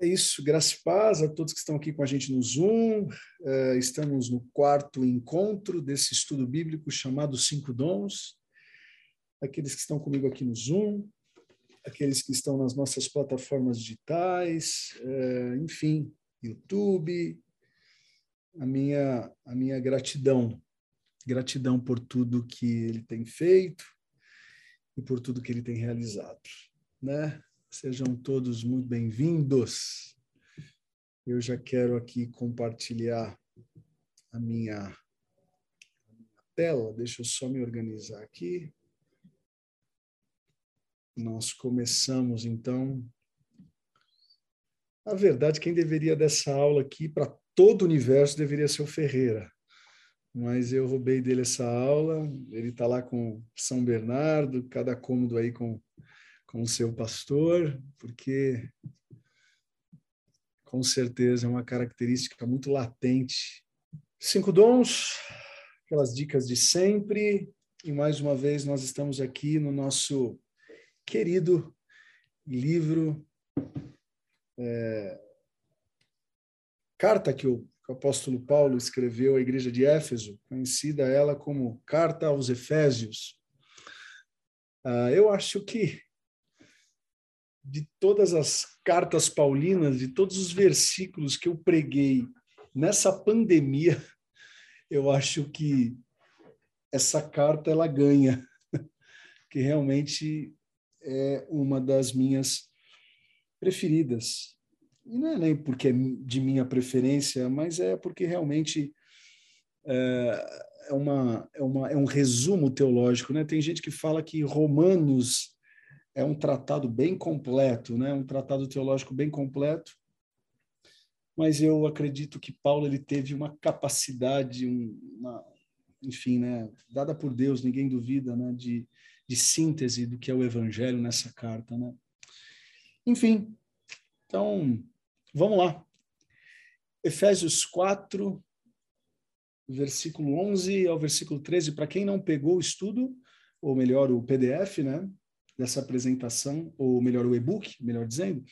É isso, graça e paz a todos que estão aqui com a gente no Zoom. Uh, estamos no quarto encontro desse estudo bíblico chamado Cinco Dons. Aqueles que estão comigo aqui no Zoom, aqueles que estão nas nossas plataformas digitais, uh, enfim, YouTube. A minha, a minha gratidão, gratidão por tudo que ele tem feito e por tudo que ele tem realizado, né? Sejam todos muito bem-vindos. Eu já quero aqui compartilhar a minha, a minha, tela. Deixa eu só me organizar aqui. Nós começamos, então. Na verdade, quem deveria dessa aula aqui para todo o universo deveria ser o Ferreira. Mas eu roubei dele essa aula. Ele está lá com São Bernardo, cada cômodo aí com com o seu pastor, porque com certeza é uma característica muito latente. Cinco dons, aquelas dicas de sempre, e mais uma vez nós estamos aqui no nosso querido livro, é, carta que o, que o apóstolo Paulo escreveu à igreja de Éfeso, conhecida ela como Carta aos Efésios. Ah, eu acho que de todas as cartas paulinas, de todos os versículos que eu preguei nessa pandemia, eu acho que essa carta ela ganha, que realmente é uma das minhas preferidas. E não é nem porque é de minha preferência, mas é porque realmente é, é, uma, é, uma, é um resumo teológico. Né? Tem gente que fala que Romanos é um tratado bem completo, né? um tratado teológico bem completo, mas eu acredito que Paulo ele teve uma capacidade, uma, enfim, né, dada por Deus, ninguém duvida, né, de, de síntese do que é o evangelho nessa carta, né? Enfim, então, vamos lá. Efésios 4, versículo 11 ao versículo 13, para quem não pegou o estudo, ou melhor, o PDF, né? Dessa apresentação, ou melhor, o e-book, melhor dizendo,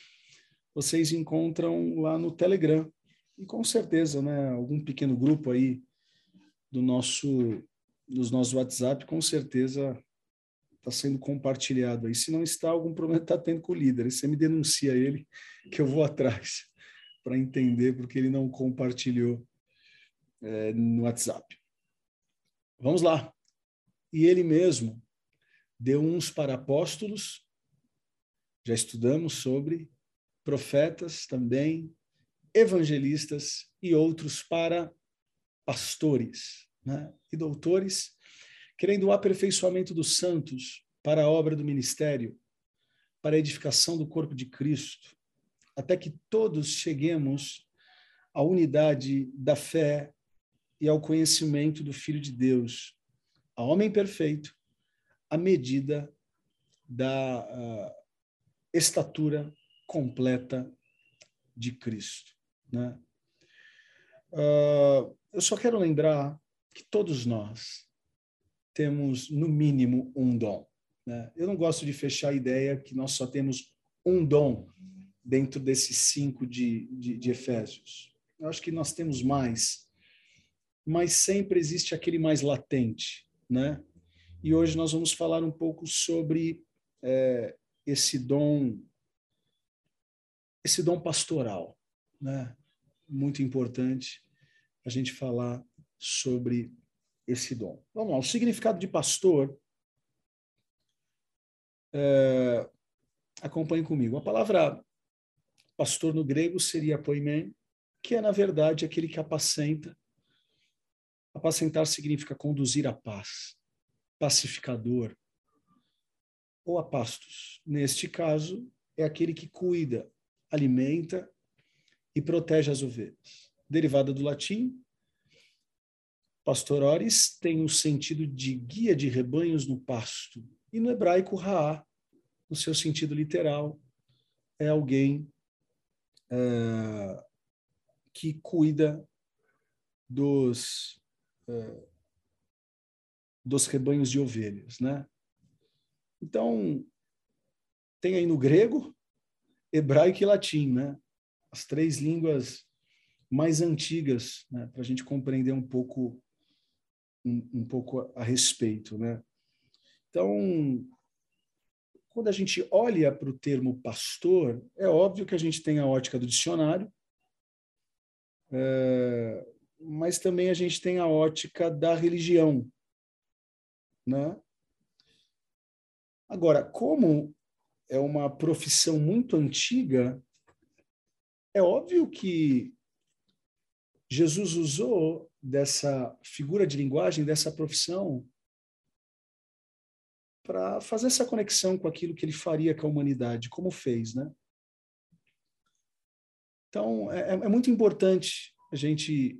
vocês encontram lá no Telegram. E com certeza, né, algum pequeno grupo aí do nosso dos nossos WhatsApp, com certeza está sendo compartilhado aí. Se não está, algum problema está tendo com o líder. você me denuncia ele, que eu vou atrás para entender porque ele não compartilhou é, no WhatsApp. Vamos lá. E ele mesmo deu uns para apóstolos, já estudamos sobre profetas também, evangelistas e outros para pastores né? e doutores, querendo o aperfeiçoamento dos santos para a obra do ministério, para a edificação do corpo de Cristo, até que todos cheguemos à unidade da fé e ao conhecimento do Filho de Deus, a homem perfeito, a medida da estatura completa de Cristo. Né? Uh, eu só quero lembrar que todos nós temos, no mínimo, um dom. Né? Eu não gosto de fechar a ideia que nós só temos um dom dentro desses cinco de, de, de Efésios. Eu acho que nós temos mais, mas sempre existe aquele mais latente, né? E hoje nós vamos falar um pouco sobre é, esse dom, esse dom pastoral, né? Muito importante a gente falar sobre esse dom. Vamos lá, o significado de pastor. É, acompanhe comigo. A palavra pastor no grego seria poimen, que é, na verdade, aquele que apacenta. Apacentar significa conduzir a paz pacificador ou apastos. Neste caso, é aquele que cuida, alimenta e protege as ovelhas. Derivada do latim, pastorores tem o sentido de guia de rebanhos no pasto. E no hebraico, raá, no seu sentido literal, é alguém é, que cuida dos é, dos rebanhos de ovelhas, né? Então, tem aí no grego, hebraico e latim, né? as três línguas mais antigas, né, para a gente compreender um pouco um, um pouco a, respeito, né? Então, quando a gente olha para o termo pastor, é óbvio que a gente tem a ótica do dicionário, é, mas também a gente tem a ótica da religião, né? Agora, como é uma profissão muito antiga, é óbvio que Jesus usou dessa figura de linguagem, dessa profissão, para fazer essa conexão com aquilo que ele faria com a humanidade, como fez, né? Então, é, é muito importante a gente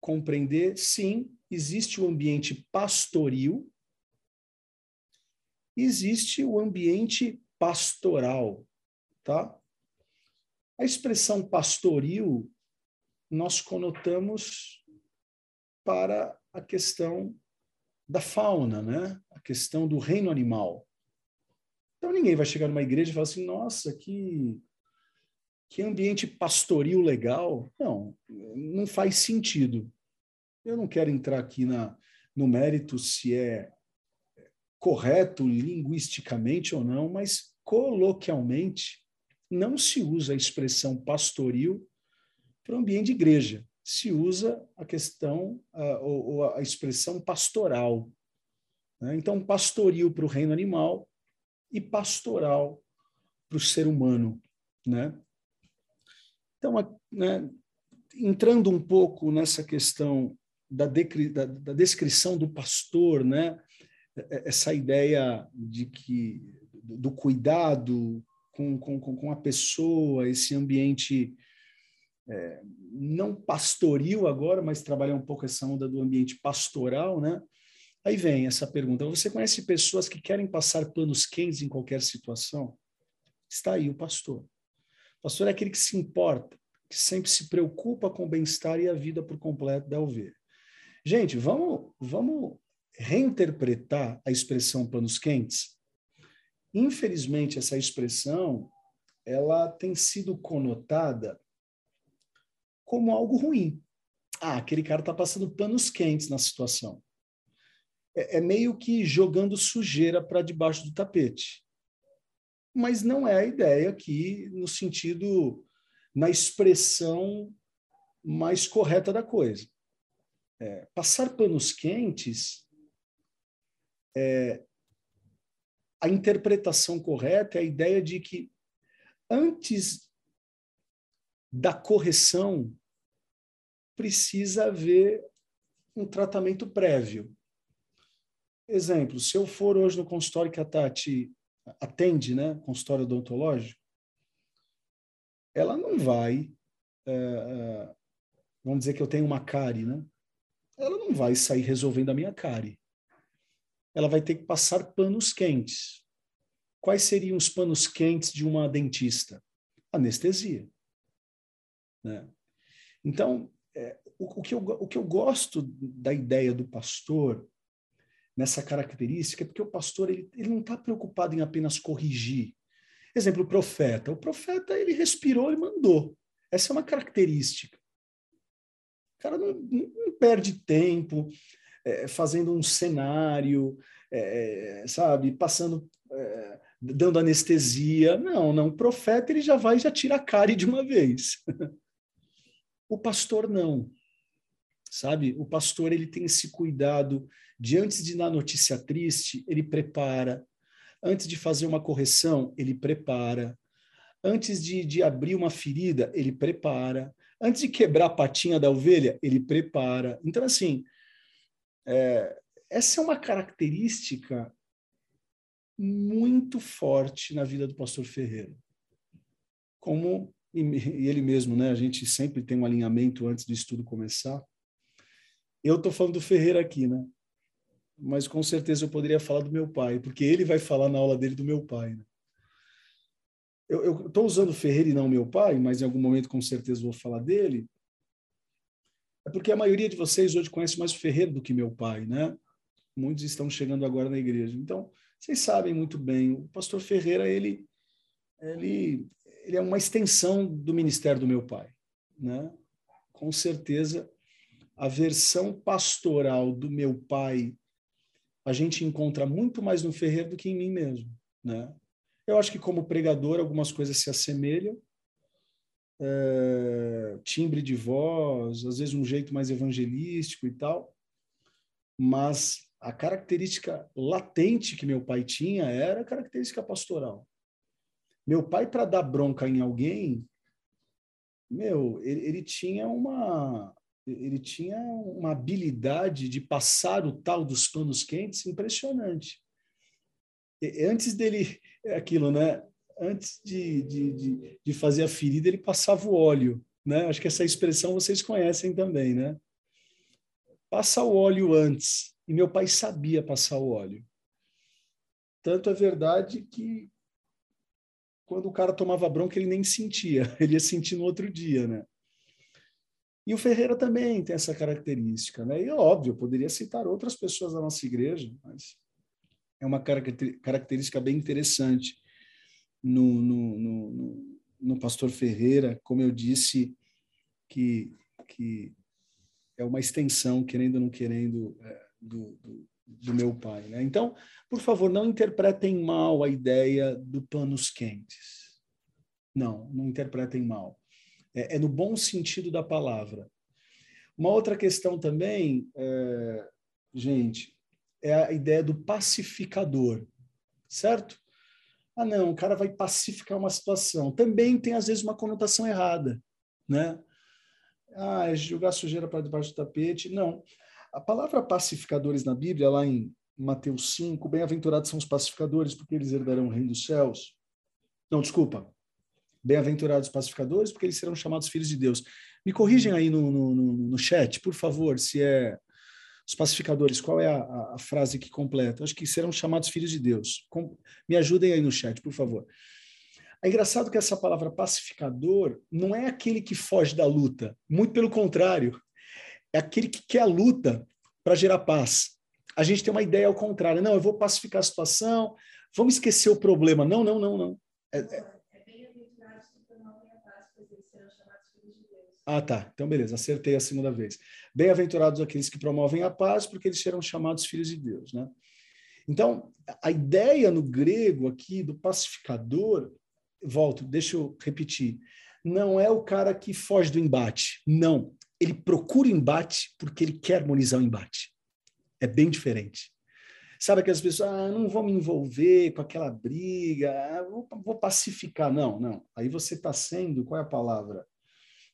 compreender, sim, existe o ambiente pastoril, existe o ambiente pastoral, tá? A expressão pastoril nós conotamos para a questão da fauna, né? A questão do reino animal. Então ninguém vai chegar numa igreja e falar assim: "Nossa, que que ambiente pastoril legal". Não, não faz sentido. Eu não quero entrar aqui na no mérito se é correto linguisticamente ou não, mas coloquialmente não se usa a expressão pastoril para o ambiente de igreja. Se usa a questão, a, ou a expressão pastoral. Né? Então, pastoril para o reino animal e pastoral para o ser humano. Né? Então, né, entrando um pouco nessa questão da, da, da descrição do pastor, né? Essa ideia de que do cuidado com, com, com a pessoa, esse ambiente é, não pastoril agora, mas trabalhar um pouco essa onda do ambiente pastoral, né? Aí vem essa pergunta: você conhece pessoas que querem passar panos quentes em qualquer situação? Está aí o pastor. O pastor é aquele que se importa, que sempre se preocupa com o bem-estar e a vida por completo da ovelha. Gente, vamos, vamos reinterpretar a expressão panos quentes? Infelizmente, essa expressão ela tem sido conotada como algo ruim. Ah, aquele cara está passando panos quentes na situação. É, é meio que jogando sujeira para debaixo do tapete. Mas não é a ideia aqui no sentido, na expressão mais correta da coisa. É, passar panos quentes, é, a interpretação correta é a ideia de que antes da correção precisa haver um tratamento prévio. Exemplo, se eu for hoje no consultório que a Tati atende, né, consultório odontológico, ela não vai, é, vamos dizer que eu tenho uma cárie, né? Ela não vai sair resolvendo a minha cárie. Ela vai ter que passar panos quentes. Quais seriam os panos quentes de uma dentista? Anestesia. Né? Então, é, o, o, que eu, o que eu gosto da ideia do pastor, nessa característica, é porque o pastor ele, ele não está preocupado em apenas corrigir. Exemplo, o profeta. O profeta, ele respirou e mandou. Essa é uma característica. O cara não, não perde tempo é, fazendo um cenário, é, sabe, passando, é, dando anestesia. Não, não. O profeta, ele já vai e já tira a cara de uma vez. O pastor não. Sabe? O pastor ele tem esse cuidado de antes de dar notícia triste, ele prepara. Antes de fazer uma correção, ele prepara. Antes de, de abrir uma ferida, ele prepara. Antes de quebrar a patinha da ovelha, ele prepara. Então, assim, é, essa é uma característica muito forte na vida do pastor Ferreira. Como e, ele mesmo, né? A gente sempre tem um alinhamento antes do estudo começar. Eu estou falando do Ferreira aqui, né? Mas com certeza eu poderia falar do meu pai, porque ele vai falar na aula dele do meu pai. Né? Eu estou usando Ferreira e não meu pai, mas em algum momento com certeza vou falar dele. É porque a maioria de vocês hoje conhece mais o Ferreira do que meu pai, né? Muitos estão chegando agora na igreja. Então, vocês sabem muito bem, o pastor Ferreira, ele, ele ele é uma extensão do ministério do meu pai, né? Com certeza, a versão pastoral do meu pai a gente encontra muito mais no Ferreiro do que em mim mesmo, né? Eu acho que como pregador algumas coisas se assemelham, é, timbre de voz, às vezes um jeito mais evangelístico e tal, mas a característica latente que meu pai tinha era a característica pastoral. Meu pai, para dar bronca em alguém, meu, ele, ele, tinha uma ele tinha uma habilidade de passar o tal dos panos quentes impressionante. E, antes dele, é aquilo, né? Antes de, de, de, de fazer a ferida, ele passava o óleo, né? Acho que essa expressão vocês conhecem também, né? Passa o óleo antes. E meu pai sabia passar o óleo. Tanto é verdade que quando o cara tomava bronca, ele nem sentia, ele ia sentir no outro dia, né? E o Ferreira também tem essa característica, né? E óbvio, eu poderia citar outras pessoas da nossa igreja, mas é uma característica bem interessante no, no, no, no pastor Ferreira, como eu disse, que, que é uma extensão, querendo ou não querendo, é, do, do, do, meu pai. Né? Então, por favor, não interpretem mal a ideia do panos quentes. Não, não interpretem mal. É, é no bom sentido da palavra. Uma outra questão também, é, gente, é a ideia do pacificador, certo? Ah, não, o cara vai pacificar uma situação. Também tem, às vezes, uma conotação errada, né? Ah, é jogar sujeira para debaixo do tapete. Não. A palavra pacificadores na Bíblia, lá em Mateus 5, bem-aventurados são os pacificadores, porque eles herdarão o reino dos céus. Não, desculpa. Bem-aventurados pacificadores, porque eles serão chamados filhos de Deus. Me corrigem aí no, no, no chat, por favor, se é os pacificadores, qual é a, a, frase que completa? Acho que serão chamados filhos de Deus. Com, me ajudem aí no chat, por favor. É engraçado que essa palavra pacificador não é aquele que foge da luta, muito pelo contrário, é aquele que quer a luta para gerar paz. A gente tem uma ideia ao contrário, não, eu vou pacificar a situação, vamos esquecer o problema. Não, não, não, não. É, é... Ah, tá. Então, beleza. Acertei a segunda vez. Bem-aventurados aqueles que promovem a paz, porque eles serão chamados filhos de Deus, né? Então, a ideia no grego aqui do pacificador, volto, deixa eu repetir, não é o cara que foge do embate. Não. Ele procura o embate porque ele quer harmonizar o embate. É bem diferente. Sabe aquelas pessoas, ah, não vou me envolver com aquela briga, ah, vou, vou pacificar. Não, não. Aí você está sendo, qual é a palavra?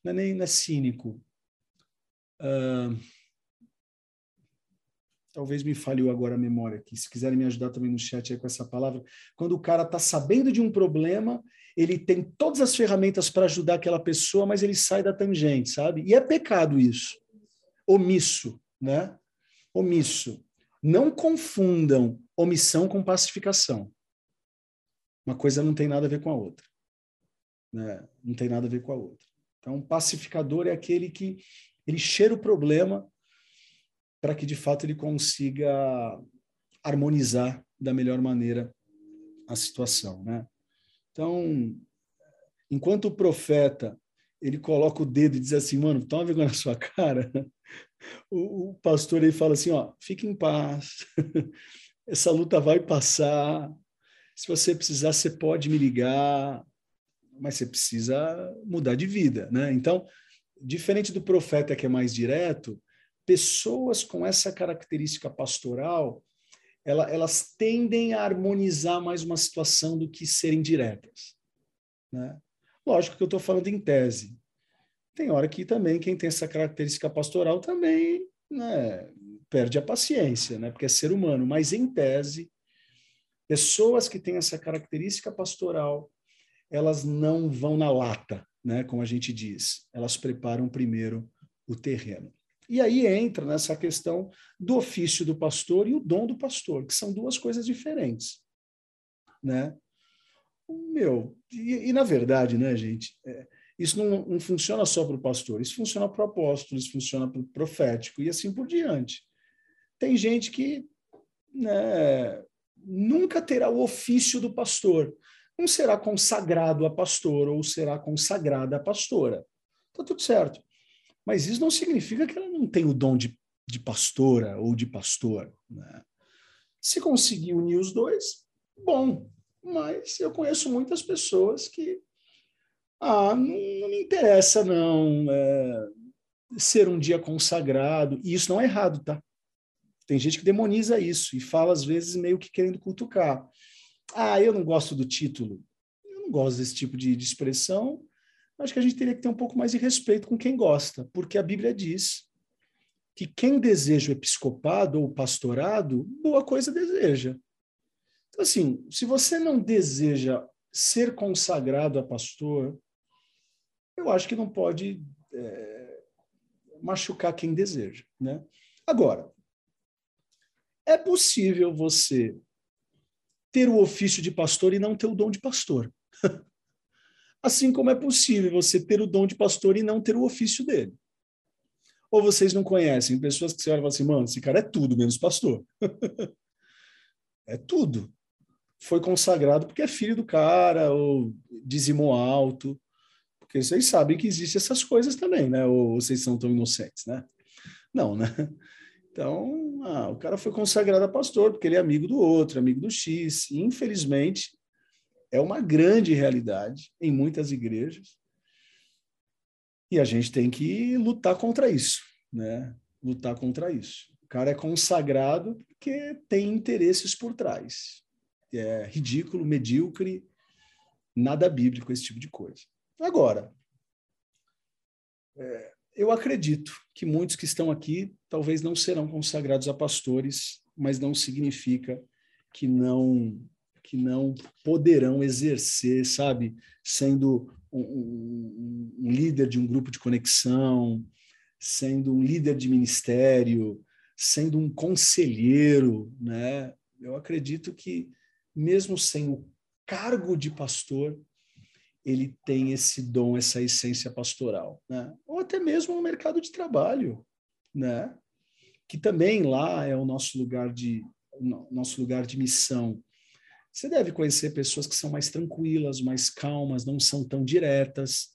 não é nem não é cínico. Uh, talvez me falhou agora a memória aqui. Se quiserem me ajudar também no chat com essa palavra. Quando o cara está sabendo de um problema, ele tem todas as ferramentas para ajudar aquela pessoa, mas ele sai da tangente, sabe? E é pecado isso. Omisso, né? Omisso. Não confundam omissão com pacificação. Uma coisa não tem nada a ver com a outra. Né? Não tem nada a ver com a outra. Então, pacificador é aquele que ele cheira o problema para que de fato ele consiga harmonizar da melhor maneira a situação, né? Então, enquanto o profeta ele coloca o dedo e diz assim, mano, toma vergonha na sua cara, o, o pastor ele fala assim, ó, fique em paz, essa luta vai passar, se você precisar, você pode me ligar, mas você precisa mudar de vida, né? Então, diferente do profeta que é mais direto, pessoas com essa característica pastoral, ela, elas tendem a harmonizar mais uma situação do que serem diretas, né? Lógico que eu estou falando em tese. Tem hora que também quem tem essa característica pastoral também né, perde a paciência, né? Porque é ser humano. Mas em tese, pessoas que têm essa característica pastoral elas não vão na lata, né, como a gente diz. Elas preparam primeiro o terreno. E aí entra nessa questão do ofício do pastor e o dom do pastor, que são duas coisas diferentes, né? Meu, e, e na verdade, né, gente, é, isso não, não, funciona só para o pastor, isso funciona para o apóstolo, isso funciona para o profético e assim por diante. Tem gente que né, nunca terá o ofício do pastor, não será consagrado a pastor ou será consagrada a pastora. Está tudo certo. Mas isso não significa que ela não tem o dom de, de pastora ou de pastor. Né? Se conseguir unir os dois, bom. Mas eu conheço muitas pessoas que ah, não, não me interessa não é, ser um dia consagrado. E isso não é errado, tá? Tem gente que demoniza isso e fala às vezes meio que querendo cutucar. Ah, eu não gosto do título. Eu não gosto desse tipo de, de expressão. Acho que a gente teria que ter um pouco mais de respeito com quem gosta, porque a Bíblia diz que quem deseja o episcopado ou o pastorado, boa coisa deseja. Então, assim, se você não deseja ser consagrado a pastor, eu acho que não pode é, machucar quem deseja. Né? Agora, é possível você ter o ofício de pastor e não ter o dom de pastor. assim como é possível você ter o dom de pastor e não ter o ofício dele. Ou vocês não conhecem pessoas que você olha e fala assim, mano, esse cara é tudo menos pastor. é tudo. Foi consagrado porque é filho do cara, ou dizimou alto. Porque vocês sabem que existem essas coisas também, né? Ou vocês são tão inocentes, né? Não, né? Então, ah, o cara foi consagrado a pastor porque ele é amigo do outro, amigo do X. E, infelizmente, é uma grande realidade em muitas igrejas. E a gente tem que lutar contra isso, né? Lutar contra isso. O cara é consagrado porque tem interesses por trás. É ridículo, medíocre, nada bíblico esse tipo de coisa. Agora, é, eu acredito que muitos que estão aqui talvez não serão consagrados a pastores, mas não significa que não que não poderão exercer, sabe, sendo um, um, um, líder de um grupo de conexão, sendo um líder de ministério, sendo um conselheiro, né? Eu acredito que mesmo sem o cargo de pastor, ele tem esse dom, essa essência pastoral, né? Ou até mesmo no mercado de trabalho, né? Que também lá é o nosso lugar de nosso lugar de missão você deve conhecer pessoas que são mais tranquilas, mais calmas, não são tão diretas,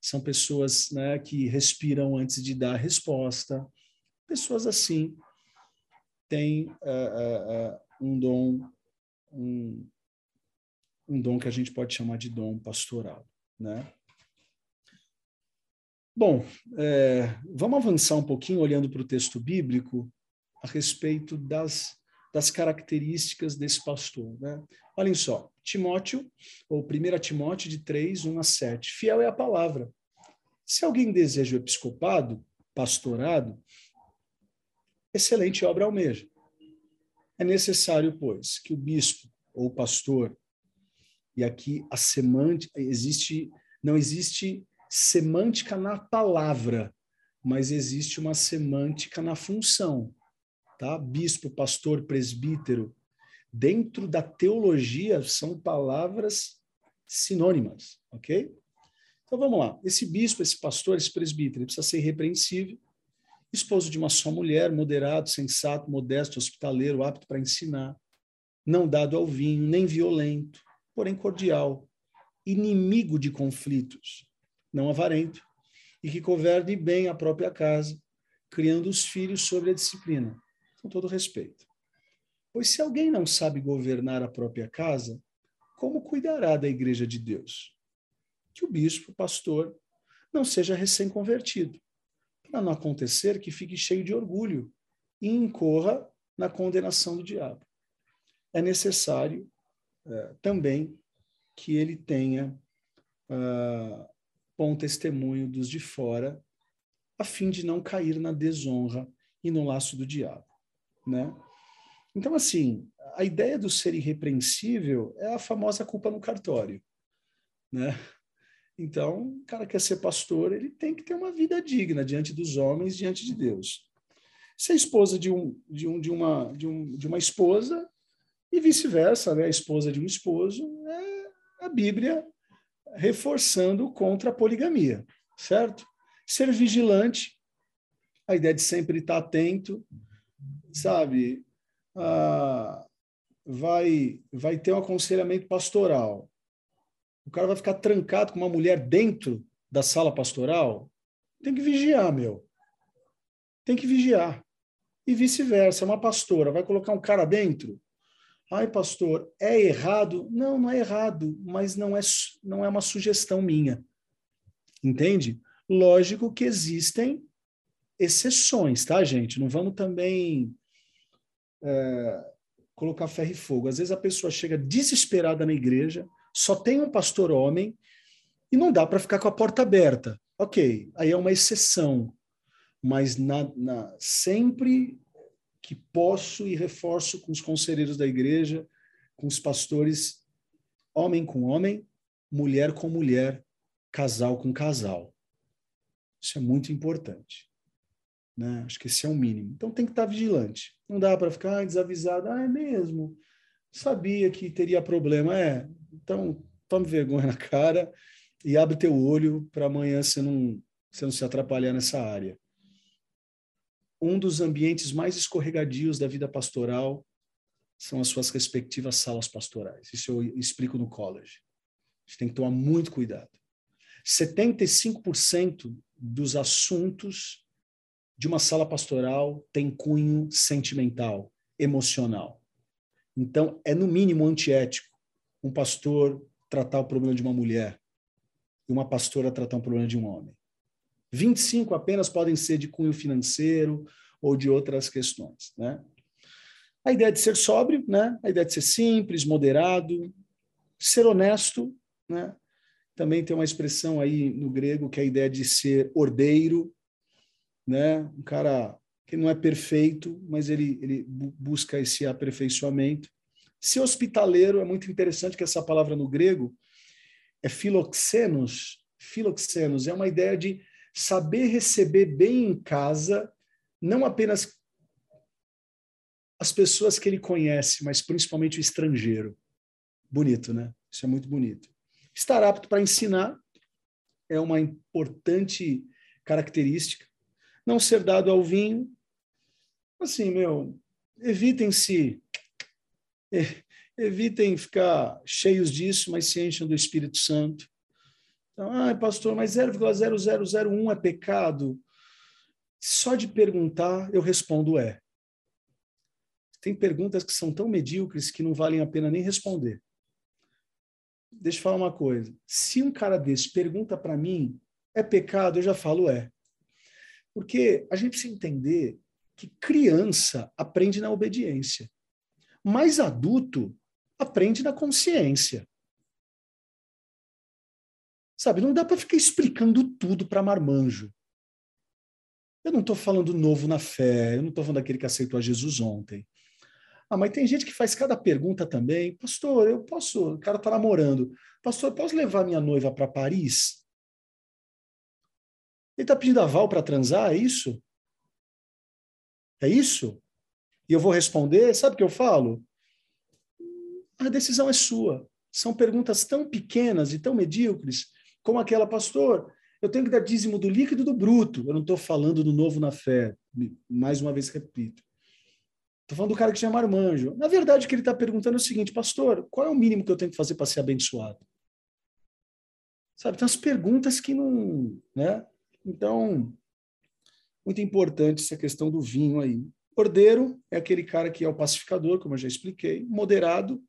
são pessoas né, que respiram antes de dar a resposta. Pessoas assim têm uh, uh, um dom, um, um dom que a gente pode chamar de dom pastoral, né? Bom, é, vamos avançar um pouquinho olhando para o texto bíblico a respeito das das características desse pastor. Né? Olhem só, Timóteo, ou 1 Timóteo de 3, 1 a 7. Fiel é a palavra. Se alguém deseja o episcopado, pastorado, excelente obra almeja. É necessário, pois, que o bispo ou pastor, e aqui a semântica, existe, não existe semântica na palavra, mas existe uma semântica na função tá? Bispo, pastor, presbítero. Dentro da teologia são palavras sinônimas, ok? Então vamos lá. Esse bispo, esse pastor, esse presbítero, ele precisa ser irrepreensível, esposo de uma só mulher, moderado, sensato, modesto, hospitaleiro, apto para ensinar, não dado ao vinho, nem violento, porém cordial, inimigo de conflitos, não avarento, e que governe bem a própria casa, criando os filhos sobre a disciplina com todo respeito. Pois se alguém não sabe governar a própria casa, como cuidará da igreja de Deus? Que o bispo, o pastor, não seja recém-convertido, para não acontecer que fique cheio de orgulho e incorra na condenação do diabo. É necessário é, também que ele tenha uh, bom testemunho dos de fora, a fim de não cair na desonra e no laço do diabo né? Então, assim, a ideia do ser irrepreensível é a famosa culpa no cartório, né? Então, o cara quer ser pastor, ele tem que ter uma vida digna diante dos homens, diante de Deus. Ser esposa de, um, de, um, de, uma, de, um, de uma esposa e vice-versa, né? A esposa de um esposo é a Bíblia reforçando contra a poligamia, certo? Ser vigilante, a ideia de sempre estar atento, sabe, ah, vai, vai ter um aconselhamento pastoral. O cara vai ficar trancado com uma mulher dentro da sala pastoral? Tem que vigiar, meu. Tem que vigiar. E vice-versa, uma pastora vai colocar um cara dentro? Ai, pastor, é errado? Não, não é errado, mas não é, não é uma sugestão minha. Entende? Lógico que existem exceções, tá, gente? Não vamos também é, colocar ferro e fogo. Às vezes a pessoa chega desesperada na igreja, só tem um pastor homem e não dá para ficar com a porta aberta. Ok, aí é uma exceção, mas na, na, sempre que posso e reforço com os conselheiros da igreja, com os pastores, homem com homem, mulher com mulher, casal com casal. Isso é muito importante. Né? Acho que esse é o mínimo. Então tem que estar vigilante. Não dá para ficar desavisado. Ah, é mesmo. Sabia que teria problema. É, então tome vergonha na cara e abre teu olho para amanhã você não, você não se atrapalhar nessa área. Um dos ambientes mais escorregadios da vida pastoral são as suas respectivas salas pastorais. Isso eu explico no college. A gente tem que tomar muito cuidado. 75% dos assuntos de uma sala pastoral tem cunho sentimental, emocional. Então, é no mínimo antiético um pastor tratar o problema de uma mulher e uma pastora tratar um problema de um homem. 25 apenas podem ser de cunho financeiro ou de outras questões, né? A ideia de ser sóbrio, né? A ideia de ser simples, moderado, ser honesto, né? Também tem uma expressão aí no grego que é a ideia de ser ordeiro, né? Um cara que não é perfeito, mas ele, ele busca esse aperfeiçoamento. Ser hospitaleiro é muito interessante que essa palavra no grego é filoxenos. Filoxenos é uma ideia de saber receber bem em casa, não apenas as pessoas que ele conhece, mas principalmente o estrangeiro. Bonito, né? Isso é muito bonito. Estar apto para ensinar é uma importante característica. Não ser dado ao vinho. Assim, meu, evitem-se, evitem ficar cheios disso, mas se enchem do Espírito Santo. Então, ah, pastor, mas 0,0001 é pecado? Só de perguntar, eu respondo é. Tem perguntas que são tão medíocres que não valem a pena nem responder deixa eu falar uma coisa. Se um cara desse pergunta para mim, é pecado? Eu já falo é. Porque a gente precisa entender que criança aprende na obediência, mas adulto aprende na consciência. Sabe, não dá para ficar explicando tudo para marmanjo. Eu não estou falando novo na fé, eu não estou falando daquele que aceitou a Jesus ontem. Ah, mas tem gente que faz cada pergunta também. Pastor, eu posso. O cara está namorando. Pastor, posso levar minha noiva para Paris? Ele está pedindo aval para transar? É isso? É isso? E eu vou responder? Sabe o que eu falo? A decisão é sua. São perguntas tão pequenas e tão medíocres como aquela, pastor. Eu tenho que dar dízimo do líquido do bruto. Eu não estou falando do novo na fé. Mais uma vez repito. Estou falando do cara que chama Armanjo. Na verdade, o que ele está perguntando é o seguinte, pastor, qual é o mínimo que eu tenho que fazer para ser abençoado? Sabe, tem umas perguntas que não. Né? Então, muito importante essa questão do vinho aí. Cordeiro é aquele cara que é o pacificador, como eu já expliquei. Moderado,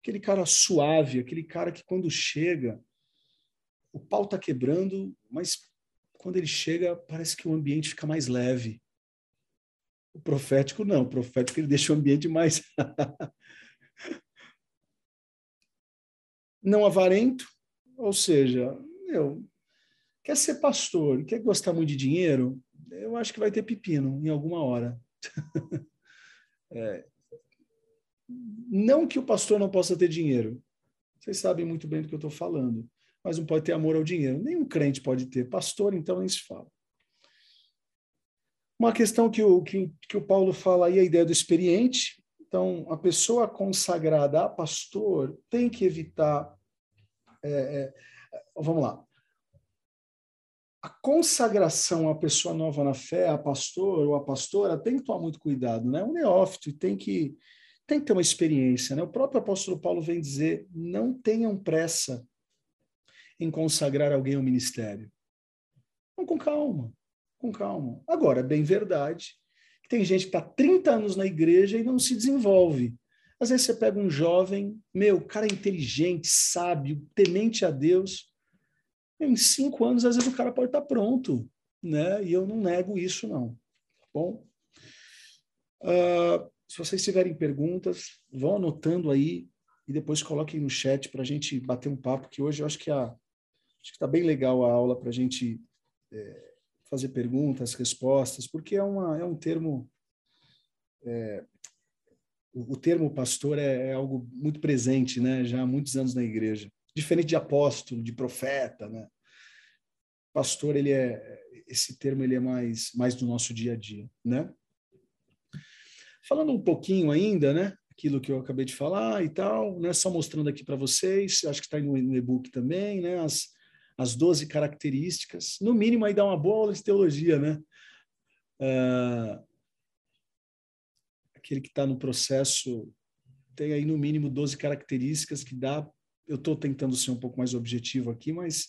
aquele cara suave, aquele cara que quando chega, o pau está quebrando, mas quando ele chega, parece que o ambiente fica mais leve. O profético não, o profético ele deixa o ambiente mais. não avarento, ou seja, meu, quer ser pastor, quer gostar muito de dinheiro, eu acho que vai ter pepino em alguma hora. é, não que o pastor não possa ter dinheiro, vocês sabem muito bem do que eu estou falando, mas não pode ter amor ao dinheiro. Nenhum crente pode ter. Pastor, então, nem se fala. Uma questão que o, que, que o Paulo fala aí, a ideia do experiente. Então, a pessoa consagrada a pastor tem que evitar. É, é, vamos lá. A consagração à pessoa nova na fé, a pastor ou a pastora, tem que tomar muito cuidado, né? Um neófito tem que tem que ter uma experiência. Né? O próprio apóstolo Paulo vem dizer: não tenham pressa em consagrar alguém ao ministério. Então, com calma, com calma. Agora, é bem verdade que tem gente que está 30 anos na igreja e não se desenvolve. Às vezes você pega um jovem, meu, cara inteligente, sábio, temente a Deus. Em cinco anos, às vezes o cara pode estar pronto, né? E eu não nego isso, não. Tá bom? Uh, se vocês tiverem perguntas, vão anotando aí e depois coloquem no chat para a gente bater um papo, que hoje eu acho que a, acho que está bem legal a aula para a gente é, fazer perguntas, respostas, porque é, uma, é um termo. É, o, o, termo pastor é, é, algo muito presente, né? Já há muitos anos na igreja, diferente de apóstolo, de profeta, né? Pastor, ele é esse termo ele é mais mais do nosso dia a dia, né? Falando um pouquinho ainda, né? Aquilo que eu acabei de falar e tal, né? Só mostrando aqui para vocês, acho que está no e-book também, né? As, as 12 características. No mínimo, aí dá uma boa aula de teologia, né? Uh, aquele que está no processo tem aí no mínimo 12 características que dá. Eu estou tentando ser um pouco mais objetivo aqui, mas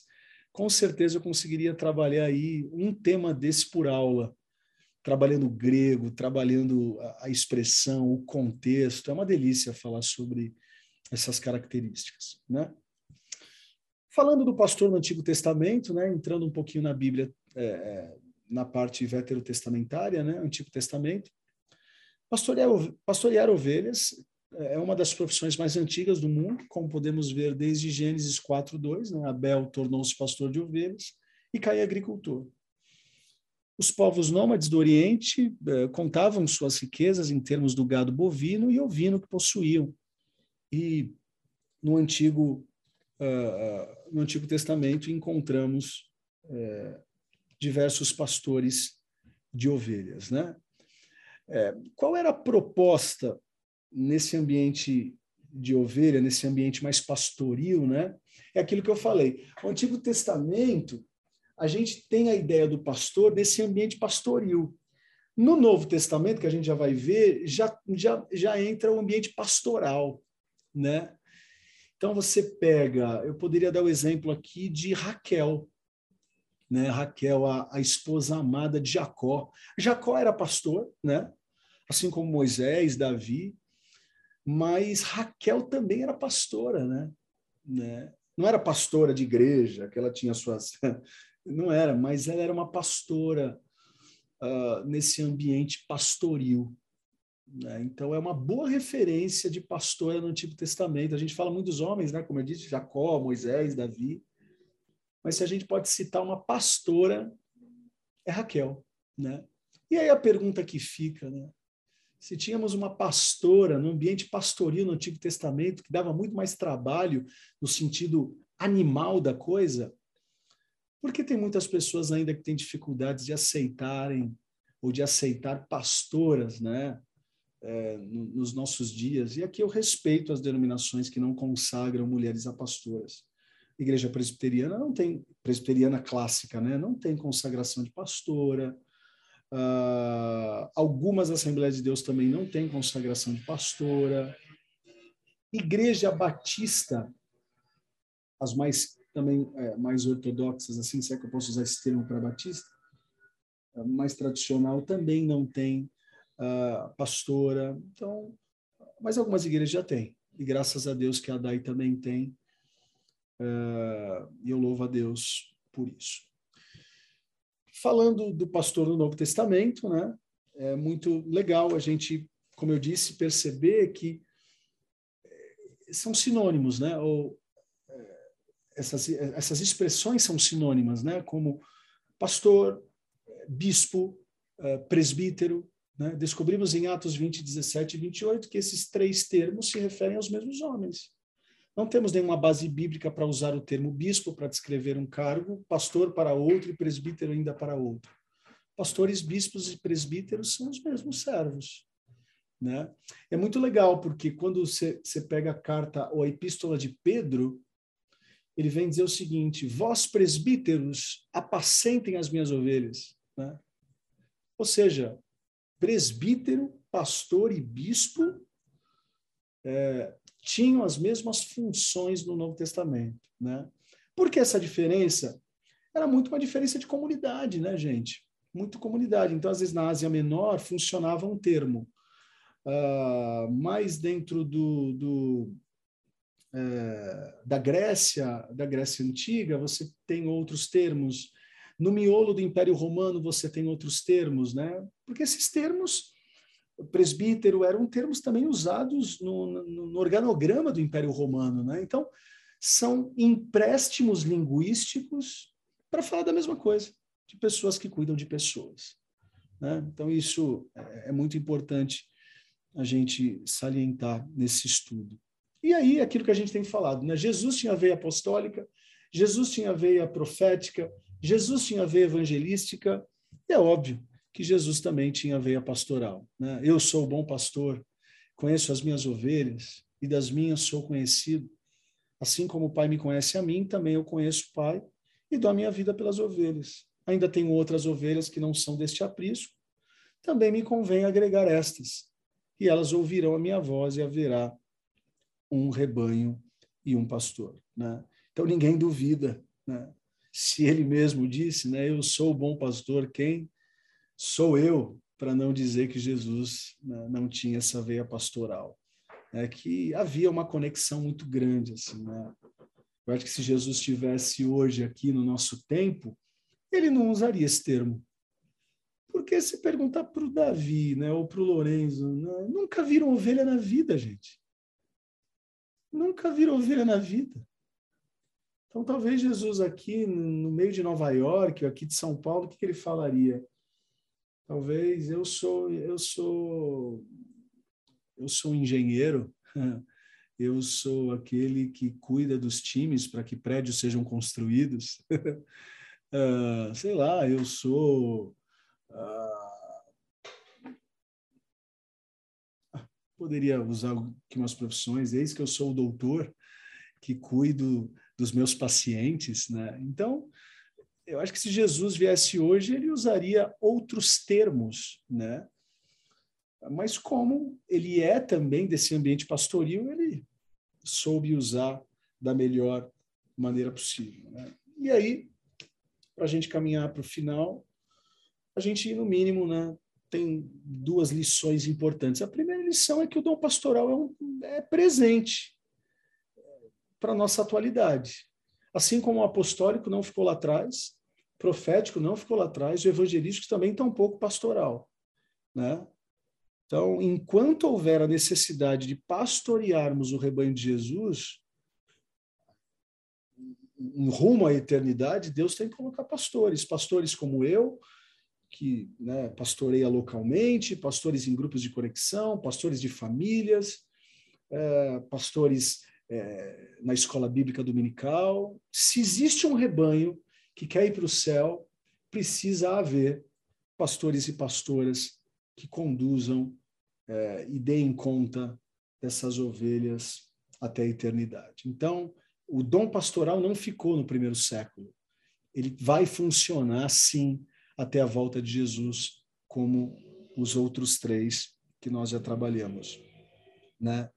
com certeza eu conseguiria trabalhar aí um tema desse por aula, trabalhando grego, trabalhando a, expressão, o contexto. É uma delícia falar sobre essas características, né? Falando do pastor no Antigo Testamento, né, entrando um pouquinho na Bíblia, é, é na parte veterotestamentária, né, Antigo Testamento, pastorear ovelhas é uma das profissões mais antigas do mundo, como podemos ver desde Gênesis 4:2, né, Abel tornou-se pastor de ovelhas e Caim agricultor. Os povos nômades do Oriente eh, contavam suas riquezas em termos do gado bovino e ovino que possuíam. E no Antigo uh, no Antigo Testamento encontramos uh, diversos pastores de ovelhas, né? É, qual era a proposta nesse ambiente de ovelha, nesse ambiente mais pastoril, né? É aquilo que eu falei. O Antigo Testamento, a gente tem a ideia do pastor nesse ambiente pastoril. No Novo Testamento, que a gente já vai ver, já, já, já entra o ambiente pastoral, né? Então você pega, eu poderia dar o exemplo aqui de Raquel, né? Raquel, a, a esposa amada de Jacó. Jacó era pastor, né? Assim como Moisés, Davi, mas Raquel também era pastora, né? né? Não era pastora de igreja, que ela tinha suas. Não era, mas ela era uma pastora uh, nesse ambiente pastoril. Né? Então, é uma boa referência de pastora no Antigo Testamento. A gente fala muito dos homens, né? como eu disse, Jacó, Moisés, Davi. Mas se a gente pode citar uma pastora, é Raquel. Né? E aí a pergunta que fica, né? Se tínhamos uma pastora no ambiente pastoril no Antigo Testamento, que dava muito mais trabalho no sentido animal da coisa, por que tem muitas pessoas ainda que têm dificuldades de aceitarem ou de aceitar pastoras, né? é, nos nossos dias. E aqui eu respeito as denominações que não consagram mulheres a pastoras. Igreja presbiteriana não tem, presbiteriana clássica, né? não tem consagração de pastora. Uh, algumas Assembleias de Deus também não têm consagração de pastora. Igreja Batista, as mais também é, mais ortodoxas, assim, se é que eu posso usar esse termo para Batista, mais tradicional, também não tem uh, pastora. Então, mas algumas igrejas já têm. E graças a Deus que a DAI também tem. Uh, e eu louvo a Deus por isso. Falando do pastor no Novo Testamento, né? É muito legal a gente, como eu disse, perceber que eh, são sinônimos, né? Ou eh, essas, essas expressões são sinônimas, né? Como pastor, bispo, eh, presbítero, né? Descobrimos em Atos 20, 17 e 28 que esses três termos se referem aos mesmos homens. Não temos nenhuma base bíblica para usar o termo bispo para descrever um cargo, pastor para outro e presbítero ainda para outro. Pastores, bispos e presbíteros são os mesmos servos. Né? É muito legal, porque quando você, pega a carta ou a epístola de Pedro, ele vem dizer o seguinte: Vós, presbíteros, apacentem as minhas ovelhas. Né? Ou seja, presbítero, pastor e bispo é, tinham as mesmas funções no Novo Testamento, né? Por que essa diferença? Era muito uma diferença de comunidade, né, gente? Muito comunidade. Então, às vezes, na Ásia Menor, funcionava um termo. Uh, mais dentro do, do é, da Grécia, da Grécia Antiga, você tem outros termos. No miolo do Império Romano, você tem outros termos, né? Porque esses termos presbítero eram termos também usados no, no, no, organograma do Império Romano, né? Então, são empréstimos linguísticos para falar da mesma coisa, de pessoas que cuidam de pessoas. Né? Então, isso é, é muito importante a gente salientar nesse estudo. E aí, aquilo que a gente tem falado, né? Jesus tinha veia apostólica, Jesus tinha veia profética, Jesus tinha veia evangelística, é óbvio que Jesus também tinha veia pastoral. Né? Eu sou o bom pastor, conheço as minhas ovelhas, e das minhas sou conhecido. Assim como o Pai me conhece a mim, também eu conheço o Pai e dou a minha vida pelas ovelhas. Ainda tenho outras ovelhas que não são deste aprisco, também me convém agregar estas, e elas ouvirão a minha voz e haverá um rebanho e um pastor. Né? Então ninguém duvida, né? se ele mesmo disse, né, eu sou o bom pastor, quem sou eu para não dizer que Jesus né, não tinha essa veia pastoral. É que havia uma conexão muito grande. Assim, né? Eu acho que se Jesus estivesse hoje aqui no nosso tempo, ele não usaria esse termo. Porque se perguntar para o Davi né, ou para o Lorenzo, né, nunca viram ovelha na vida, gente. Nunca viram ovelha na vida. Então, talvez Jesus aqui, no meio de Nova York, ou aqui de São Paulo, o que, que ele falaria? Talvez eu sou eu sou eu sou engenheiro, eu sou aquele que cuida dos times para que prédios sejam construídos. uh, sei lá, eu sou uh, poderia usar aqui umas profissões, eis que eu sou o doutor que cuido dos meus pacientes, né? Então, eu acho que se Jesus viesse hoje, ele usaria outros termos, né? Mas como ele é também desse ambiente pastoril, ele soube usar da melhor maneira possível. Né? E aí, para a gente caminhar para o final, a gente, no mínimo, né, tem duas lições importantes. A primeira lição é que o dom pastoral é, um, é presente para a nossa atualidade. Assim como o apostólico não ficou lá atrás, profético não ficou lá atrás, o evangelístico também está um pouco pastoral. Né? Então, enquanto houver a necessidade de pastorearmos o rebanho de Jesus, rumo à eternidade, Deus tem que colocar pastores, pastores como eu, que né, pastoreia localmente, pastores em grupos de conexão, pastores de famílias, é, pastores é, na escola bíblica dominical. Se existe um rebanho que quer ir para o céu, precisa haver pastores e pastoras que conduzam é, e deem conta dessas ovelhas até a eternidade. Então, o dom pastoral não ficou no primeiro século. Ele vai funcionar, sim, até a volta de Jesus, como os outros três que nós já trabalhamos. Né?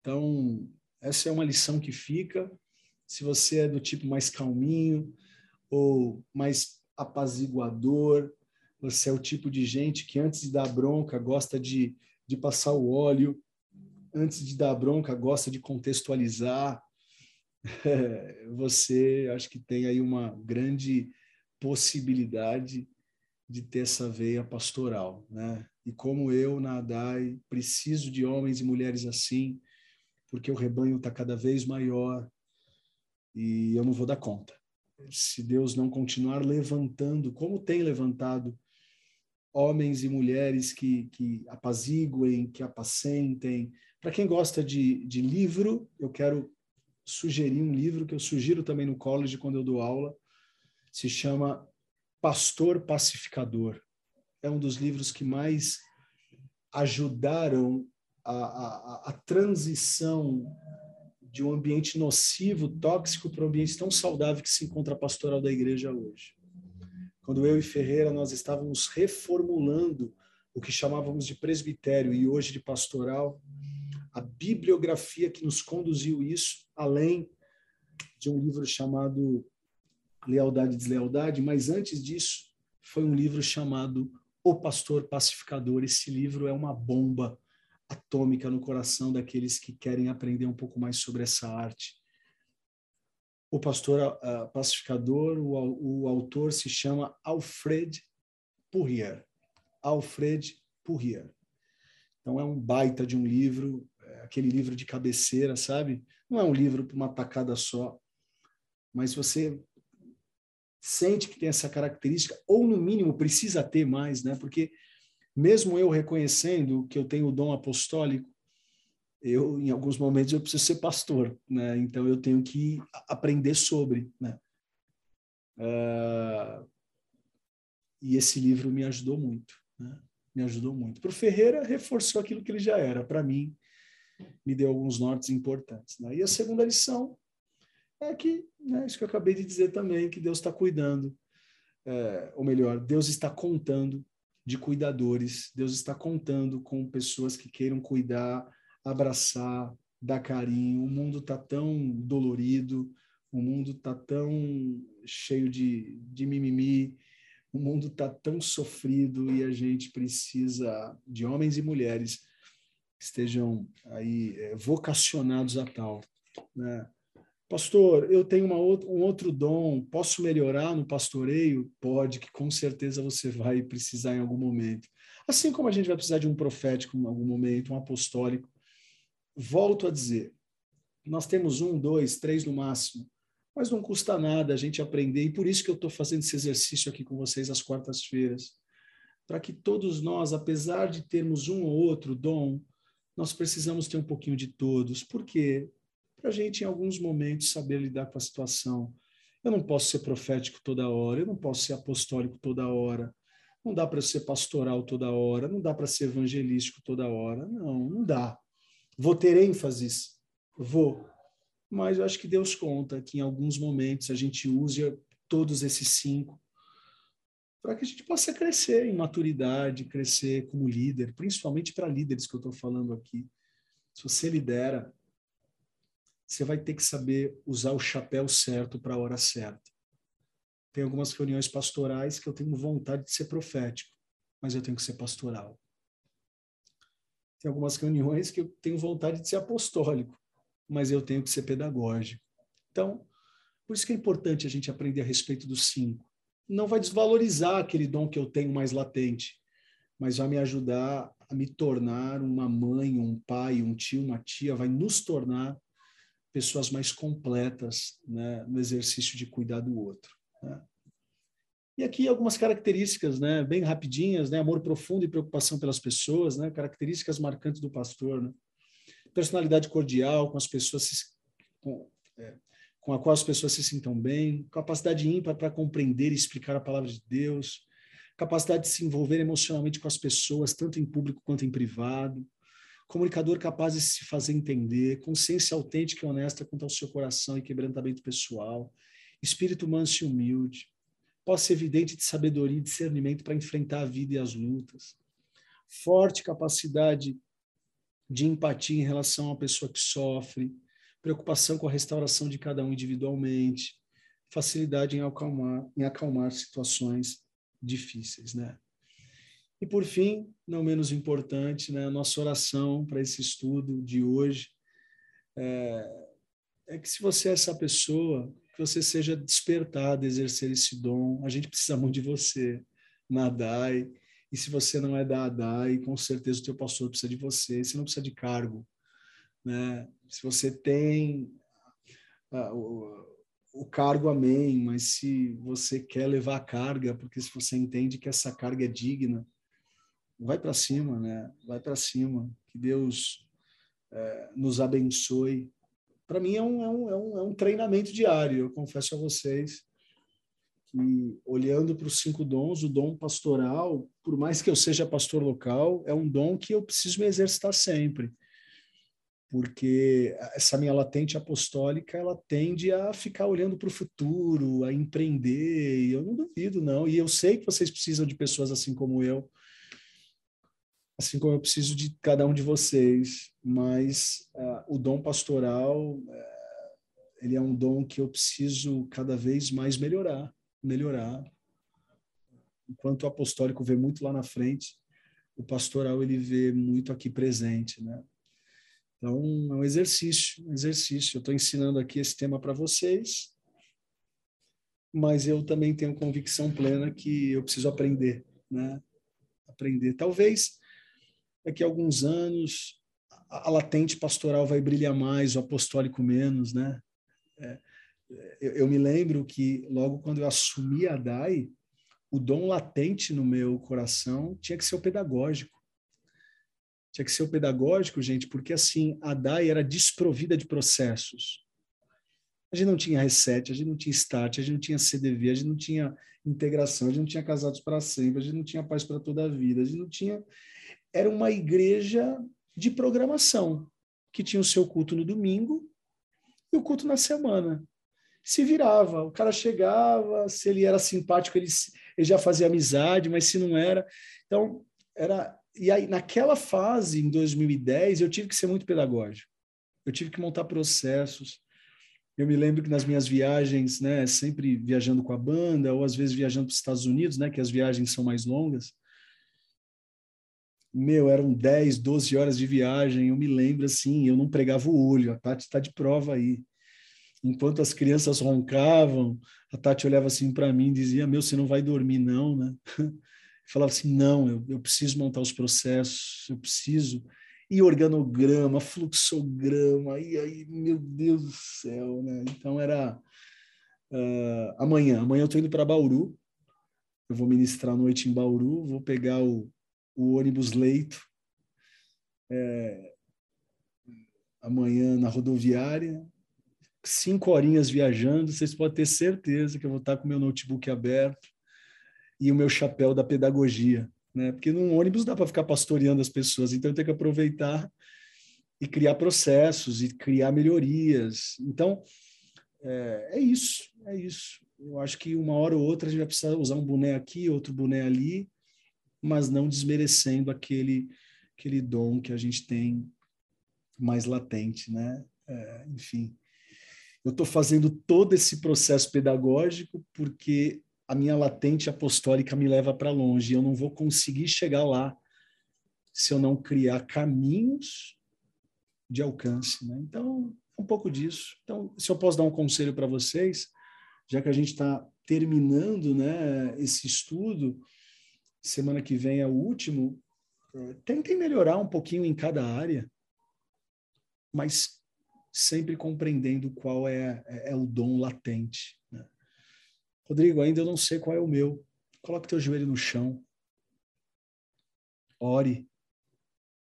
Então, essa é uma lição que fica. Se você é do tipo mais calminho ou mais apaziguador, você é o tipo de gente que antes de dar bronca gosta de, de passar o óleo, antes de dar bronca gosta de contextualizar. você acho que tem aí uma grande possibilidade de ter essa veia pastoral, né? E como eu, Nadai, preciso de homens e mulheres assim, porque o rebanho está cada vez maior e eu não vou dar conta. Se Deus não continuar levantando, como tem levantado, homens e mulheres que, que apaziguem, que apacentem. Para quem gosta de, de livro, eu quero sugerir um livro que eu sugiro também no college quando eu dou aula. Se chama Pastor Pacificador. É um dos livros que mais ajudaram a, a, a transição de um ambiente nocivo, tóxico, para um ambiente tão saudável que se encontra a pastoral da igreja hoje. Quando eu e Ferreira nós estávamos reformulando o que chamávamos de presbitério e hoje de pastoral, a bibliografia que nos conduziu isso, além de um livro chamado Lealdade e Deslealdade, mas antes disso, foi um livro chamado O Pastor Pacificador. Esse livro é uma bomba atômica no coração daqueles que querem aprender um pouco mais sobre essa arte. O pastor uh, pacificador, o, o, autor se chama Alfred Pourrier. Alfred Pourrier. Então é um baita de um livro, é aquele livro de cabeceira, sabe? Não é um livro para uma tacada só, mas você sente que tem essa característica, ou no mínimo precisa ter mais, né? Porque mesmo eu reconhecendo que eu tenho o dom apostólico, eu em alguns momentos eu preciso ser pastor, né? Então eu tenho que aprender sobre, né? Uh, e esse livro me ajudou muito, né? Me ajudou muito. Para o Ferreira reforçou aquilo que ele já era. Para mim me deu alguns nortes importantes. Né? E a segunda lição é que, né, isso que eu acabei de dizer também, que Deus está cuidando, é, ou melhor, Deus está contando de cuidadores. Deus está contando com pessoas que queiram cuidar, abraçar, dar carinho. O mundo está tão dolorido, o mundo está tão cheio de, de mimimi, o mundo está tão sofrido e a gente precisa de homens e mulheres que estejam aí é, vocacionados a tal. Né? Pastor, eu tenho um outro dom, posso melhorar no pastoreio? Pode, que com certeza você vai precisar em algum momento. Assim como a gente vai precisar de um profético em algum momento, um apostólico. Volto a dizer, nós temos um, dois, três no máximo, mas não custa nada a gente aprender, e por isso que eu estou fazendo esse exercício aqui com vocês às quartas-feiras, para que todos nós, apesar de termos um ou outro dom, nós precisamos ter um pouquinho de todos. Por quê? Para a gente, em alguns momentos, saber lidar com a situação. Eu não posso ser profético toda hora, eu não posso ser apostólico toda hora, não dá para ser pastoral toda hora, não dá para ser evangelístico toda hora. Não, não dá. Vou ter ênfases? Vou. Mas eu acho que Deus conta que em alguns momentos a gente use todos esses cinco para que a gente possa crescer em maturidade, crescer como líder, principalmente para líderes que eu estou falando aqui. Se você lidera, você vai ter que saber usar o chapéu certo para a hora certa. Tem algumas reuniões pastorais que eu tenho vontade de ser profético, mas eu tenho que ser pastoral. Tem algumas reuniões que eu tenho vontade de ser apostólico, mas eu tenho que ser pedagógico. Então, por isso que é importante a gente aprender a respeito dos cinco. Não vai desvalorizar aquele dom que eu tenho mais latente, mas vai me ajudar a me tornar uma mãe, um pai, um tio, uma tia, vai nos tornar pessoas mais completas né, no exercício de cuidar do outro. Né? E aqui algumas características, né, bem rapidinhas, né, amor profundo e preocupação pelas pessoas, né, características marcantes do pastor, né? personalidade cordial com as pessoas se, com, é, com a qual as pessoas se sintam bem, capacidade ímpar para compreender e explicar a palavra de Deus, capacidade de se envolver emocionalmente com as pessoas, tanto em público quanto em privado, comunicador capaz de se fazer entender, consciência autêntica e honesta quanto ao seu coração e quebrantamento pessoal, espírito manso e humilde, posse evidente de sabedoria e discernimento para enfrentar a vida e as lutas, forte capacidade de empatia em relação à pessoa que sofre, preocupação com a restauração de cada um individualmente, facilidade em acalmar, em acalmar situações difíceis, né? E por fim, não menos importante, né, a nossa oração para esse estudo de hoje é, é, que se você é essa pessoa, que você seja despertado a exercer esse dom. A gente precisa muito de você na ADAI. E se você não é da ADAI, com certeza o teu pastor precisa de você. Você não precisa de cargo. Né? Se você tem uh, o, o cargo, amém. Mas se você quer levar a carga, porque se você entende que essa carga é digna, vai para cima, né? Vai para cima. Que Deus é, nos abençoe. Para mim é um, é, um, é, um, é um treinamento diário. Eu confesso a vocês que olhando para os cinco dons, o dom pastoral, por mais que eu seja pastor local, é um dom que eu preciso me exercitar sempre. Porque essa minha latente apostólica, ela tende a ficar olhando para o futuro, a empreender, e eu não duvido, não. E eu sei que vocês precisam de pessoas assim como eu, assim como eu preciso de cada um de vocês, mas uh, o dom pastoral, uh, ele é um dom que eu preciso cada vez mais melhorar, melhorar. Enquanto o apostólico vê muito lá na frente, o pastoral ele vê muito aqui presente, né? Então, é um exercício, um exercício. Eu estou ensinando aqui esse tema para vocês, mas eu também tenho convicção plena que eu preciso aprender, né? Aprender. Talvez daqui a alguns anos a latente pastoral vai brilhar mais, o apostólico menos, né? É, eu, eu, me lembro que logo quando eu assumi a DAI, o dom latente no meu coração tinha que ser o pedagógico. Tinha que ser o pedagógico, gente, porque assim, a DAI era desprovida de processos. A gente não tinha reset, a gente não tinha start, a gente não tinha CDV, a gente não tinha integração, a gente não tinha casados para sempre, a gente não tinha paz para toda a vida, a gente não tinha. Era uma igreja de programação, que tinha o seu culto no domingo e o culto na semana. Se virava, o cara chegava, se ele era simpático, ele, ele já fazia amizade, mas se não era. Então, era. E aí, naquela fase, em 2010, eu tive que ser muito pedagógico. Eu tive que montar processos, eu me lembro que nas minhas viagens, né, sempre viajando com a banda, ou às vezes viajando para os Estados Unidos, né, que as viagens são mais longas, meu, eram 10, 12 horas de viagem, eu me lembro assim, eu não pregava o olho, a Tati está de prova aí. Enquanto as crianças roncavam, a Tati olhava assim para mim e dizia, meu, você não vai dormir não, né? Eu falava assim, não, eu, eu preciso montar os processos, eu preciso e organograma, fluxograma, e aí, meu Deus do céu, né? Então era uh, amanhã, amanhã eu estou indo para Bauru, eu vou ministrar a noite em Bauru, vou pegar o, o ônibus leito é, amanhã na rodoviária, cinco horinhas viajando, vocês podem ter certeza que eu vou estar com meu notebook aberto e o meu chapéu da pedagogia né? Porque num ônibus dá para ficar pastoreando as pessoas, então tem que aproveitar e criar processos e criar melhorias. Então, é, é, isso, é isso. Eu acho que uma hora ou outra a gente vai precisar usar um boné aqui, outro boné ali, mas não desmerecendo aquele, aquele dom que a gente tem mais latente, né? É, enfim, eu estou fazendo todo esse processo pedagógico porque a minha latente apostólica me leva para longe. Eu não vou conseguir chegar lá se eu não criar caminhos de alcance. Né? Então, um pouco disso. Então, se eu posso dar um conselho para vocês, já que a gente está terminando né, esse estudo, semana que vem é o último, é, tentem melhorar um pouquinho em cada área, mas sempre compreendendo qual é, é, é o dom latente. Né? Rodrigo, ainda eu não sei qual é o meu. Coloque teu joelho no chão. Ore.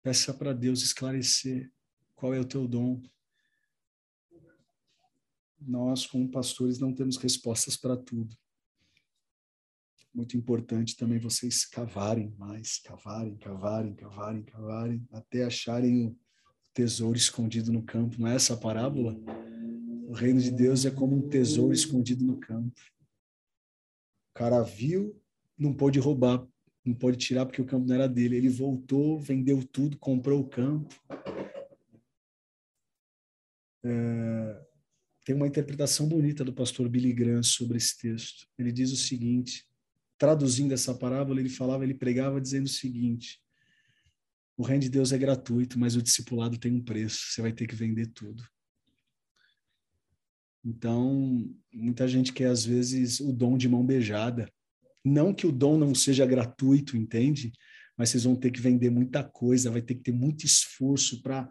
Peça para Deus esclarecer qual é o teu dom. Nós, como pastores, não temos respostas para tudo. Muito importante também vocês cavarem mais, cavarem, cavarem, cavarem, cavarem, até acharem o tesouro escondido no campo. Não é essa a parábola? O reino de Deus é como um tesouro escondido no campo. O cara viu, não pôde roubar, não pôde tirar porque o campo não era dele. Ele voltou, vendeu tudo, comprou o campo. É, tem uma interpretação bonita do pastor Billy Graham sobre esse texto. Ele diz o seguinte, traduzindo essa parábola, ele falava, ele pregava dizendo o seguinte: o reino de Deus é gratuito, mas o discipulado tem um preço. Você vai ter que vender tudo. Então, muita gente quer, às vezes, o dom de mão beijada. Não que o dom não seja gratuito, entende? Mas vocês vão ter que vender muita coisa, vai ter que ter muito esforço para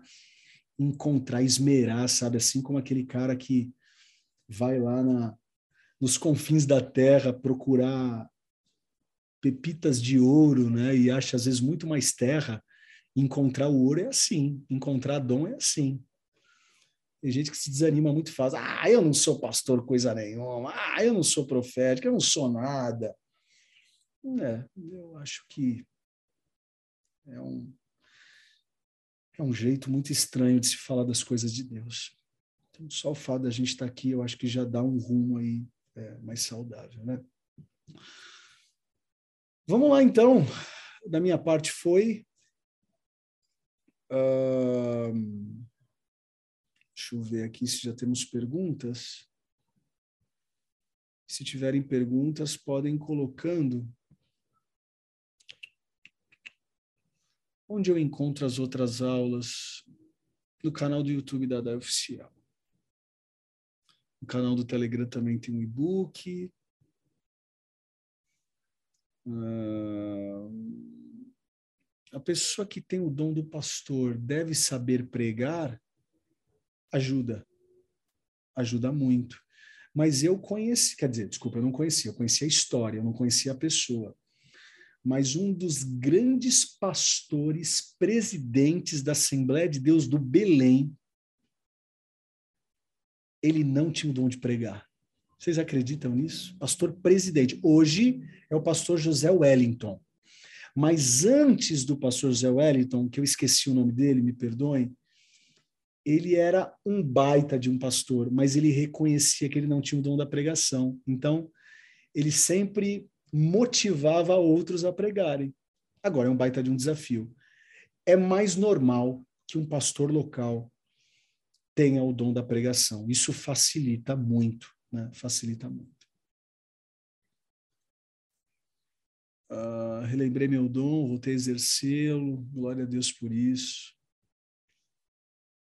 encontrar, esmerar, sabe? Assim como aquele cara que vai lá na, nos confins da terra procurar pepitas de ouro, né? E acha, às vezes, muito mais terra. Encontrar o ouro é assim, encontrar dom é assim. Tem gente que se desanima muito fácil. Ah, eu não sou pastor coisa nenhuma. Ah, eu não sou profético, eu não sou nada. É, eu acho que é um, é um jeito muito estranho de se falar das coisas de Deus. Então, só o fato da gente estar aqui, eu acho que já dá um rumo aí é, mais saudável, né? Vamos lá, então. Da minha parte foi. Uh, deixa eu ver aqui se já temos perguntas. Se tiverem perguntas, podem colocando. Onde eu encontro as outras aulas? No canal do YouTube da DAI Oficial. No canal do Telegram também tem um e-book. Uh, a pessoa que tem o dom do pastor deve saber pregar? Ajuda. Ajuda muito. Mas eu conheci, quer dizer, desculpa, eu não conhecia, eu conhecia a história, eu não conhecia a pessoa. Mas um dos grandes pastores presidentes da Assembleia de Deus do Belém, ele não tinha o dom de pregar. Vocês acreditam nisso? Pastor presidente. Hoje é o pastor José Wellington. Mas antes do pastor José Wellington, que eu esqueci o nome dele, me perdoem, ele era um baita de um pastor, mas ele reconhecia que ele não tinha o dom da pregação. Então, ele sempre motivava outros a pregarem. Agora, é um baita de um desafio. É mais normal que um pastor local tenha o dom da pregação. Isso facilita muito, né? Facilita muito. Uh, relembrei meu dom, voltei a exercê-lo, glória a Deus por isso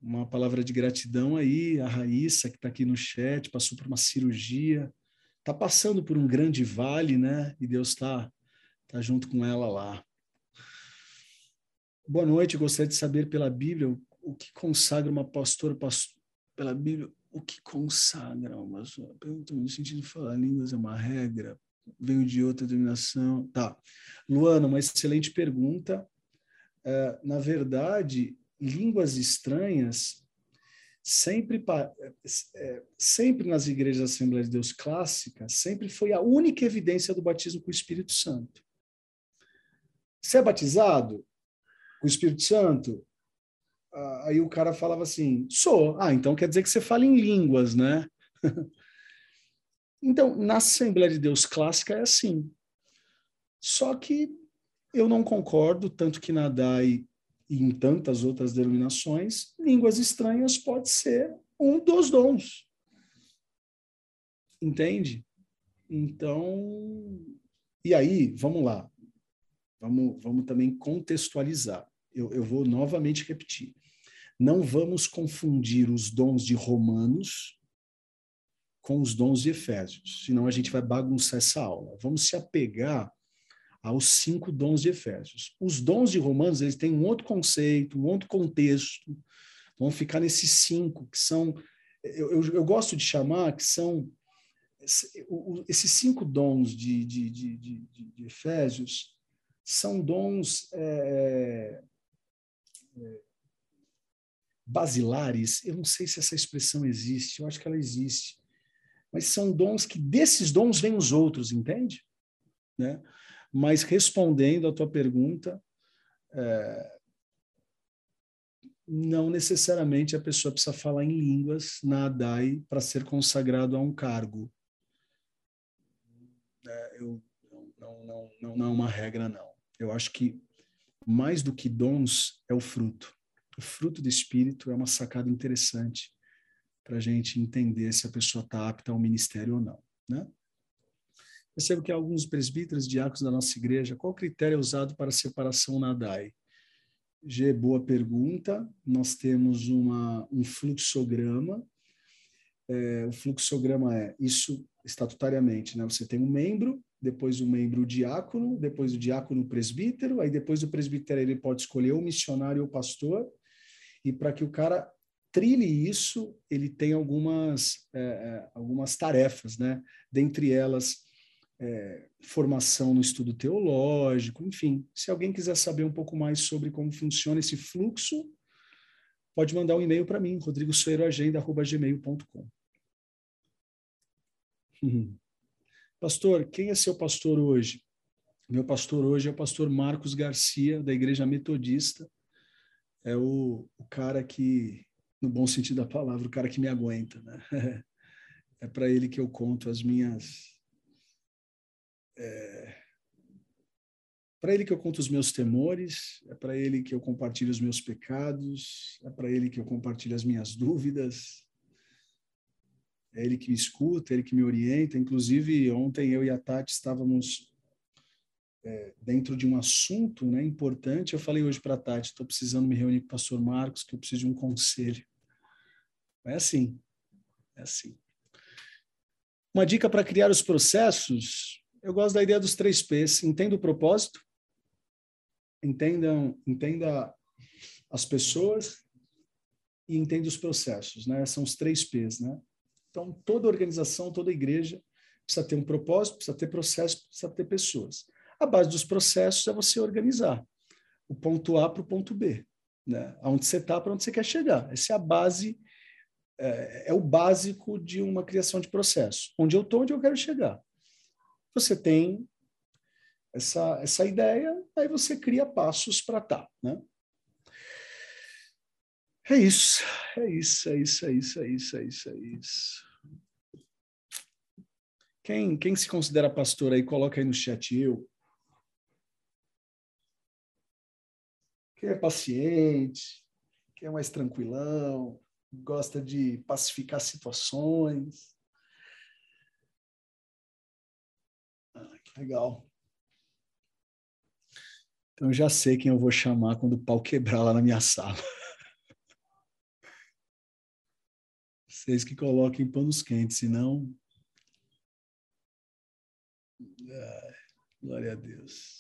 uma palavra de gratidão aí, a Raíssa, que está aqui no chat, passou por uma cirurgia, está passando por um grande vale, né? E Deus está tá junto com ela lá. Boa noite, gostaria de saber pela Bíblia o, o que consagra uma pastora, pastor, pela Bíblia, o que consagra uma pergunta no sentido de falar línguas é uma regra, veio de outra denominação. Tá. Luana, uma excelente pergunta. Uh, na verdade, línguas estranhas, sempre, é, sempre nas igrejas da Assembleia de Deus clássica, sempre foi a única evidência do batismo com o Espírito Santo. Você é batizado com o Espírito Santo? Aí o cara falava assim: sou. Ah, então quer dizer que você fala em línguas, né? então, na Assembleia de Deus clássica é assim. Só que eu não concordo, tanto que na DAI e em tantas outras denominações, línguas estranhas pode ser um dos dons. Entende? Então, e aí, vamos lá. Vamos, vamos também contextualizar. Eu, eu vou novamente repetir. Não vamos confundir os dons de Romanos com os dons de Efésios, senão a gente vai bagunçar essa aula. Vamos se apegar aos cinco dons de Efésios. Os dons de Romanos, eles têm um outro conceito, um outro contexto. Vão ficar nesses cinco, que são, eu, eu, eu gosto de chamar, que são esses cinco dons de, de, de, de, de Efésios são dons é, é, basilares. Eu não sei se essa expressão existe, eu acho que ela existe. Mas são dons que desses dons vêm os outros, entende? Né? Mas respondendo à tua pergunta, é, não necessariamente a pessoa precisa falar em línguas na ADAI para ser consagrado a um cargo. É, eu, não, não, não, não é uma regra, não. Eu acho que mais do que dons é o fruto. O fruto do Espírito é uma sacada interessante para a gente entender se a pessoa está apta ao ministério ou não. Né? Percebo que alguns presbíteros, diáconos da nossa igreja, qual critério é usado para separação na DAI? G, boa pergunta. Nós temos uma, um fluxograma. É, o fluxograma é isso estatutariamente, né? Você tem um membro, depois o um membro diácono, depois o diácono presbítero, aí depois do presbítero ele pode escolher o missionário ou o pastor, e para que o cara trilhe isso, ele tem algumas, é, é algumas tarefas, né? Dentre elas, é, formação no estudo teológico, enfim. Se alguém quiser saber um pouco mais sobre como funciona esse fluxo, pode mandar um e-mail para mim, rodrigosoeiroagenda.gmail.com. Pastor, quem é seu pastor hoje? Meu pastor hoje é o pastor Marcos Garcia, da Igreja Metodista. É o, o cara que, no bom sentido da palavra, o cara que me aguenta. Né? É para ele que eu conto as minhas é, para Ele que eu conto os meus temores, é para Ele que eu compartilho os meus pecados, é para Ele que eu compartilho as minhas dúvidas. É Ele que me escuta, é Ele que me orienta. Inclusive, ontem eu e a Tati estávamos é, dentro de um assunto né, importante. Eu falei hoje para a Tati: estou precisando me reunir com o pastor Marcos, que eu preciso de um conselho. É assim, é assim. Uma dica para criar os processos, eu gosto da ideia dos três P's. Entenda o propósito, entendam, entenda as pessoas e entenda os processos, né? São os três P's, né? Então, toda organização, toda igreja precisa ter um propósito, precisa ter processo, precisa ter pessoas. A base dos processos é você organizar o ponto A para o ponto B, né? Aonde você está, para onde você quer chegar. Essa é a base, é, é o básico de uma criação de processo. Onde eu estou, onde eu quero chegar. Você tem essa, essa ideia, aí você cria passos para tá, né? É isso, é isso, é isso, é isso, é isso, é isso, é isso. Quem, quem se considera pastor aí, coloca aí no chat eu. Quem é paciente, quem é mais tranquilão, gosta de pacificar situações. Ah, que legal. Então já sei quem eu vou chamar quando o pau quebrar lá na minha sala. Vocês que coloquem panos quentes, senão. Glória a Deus.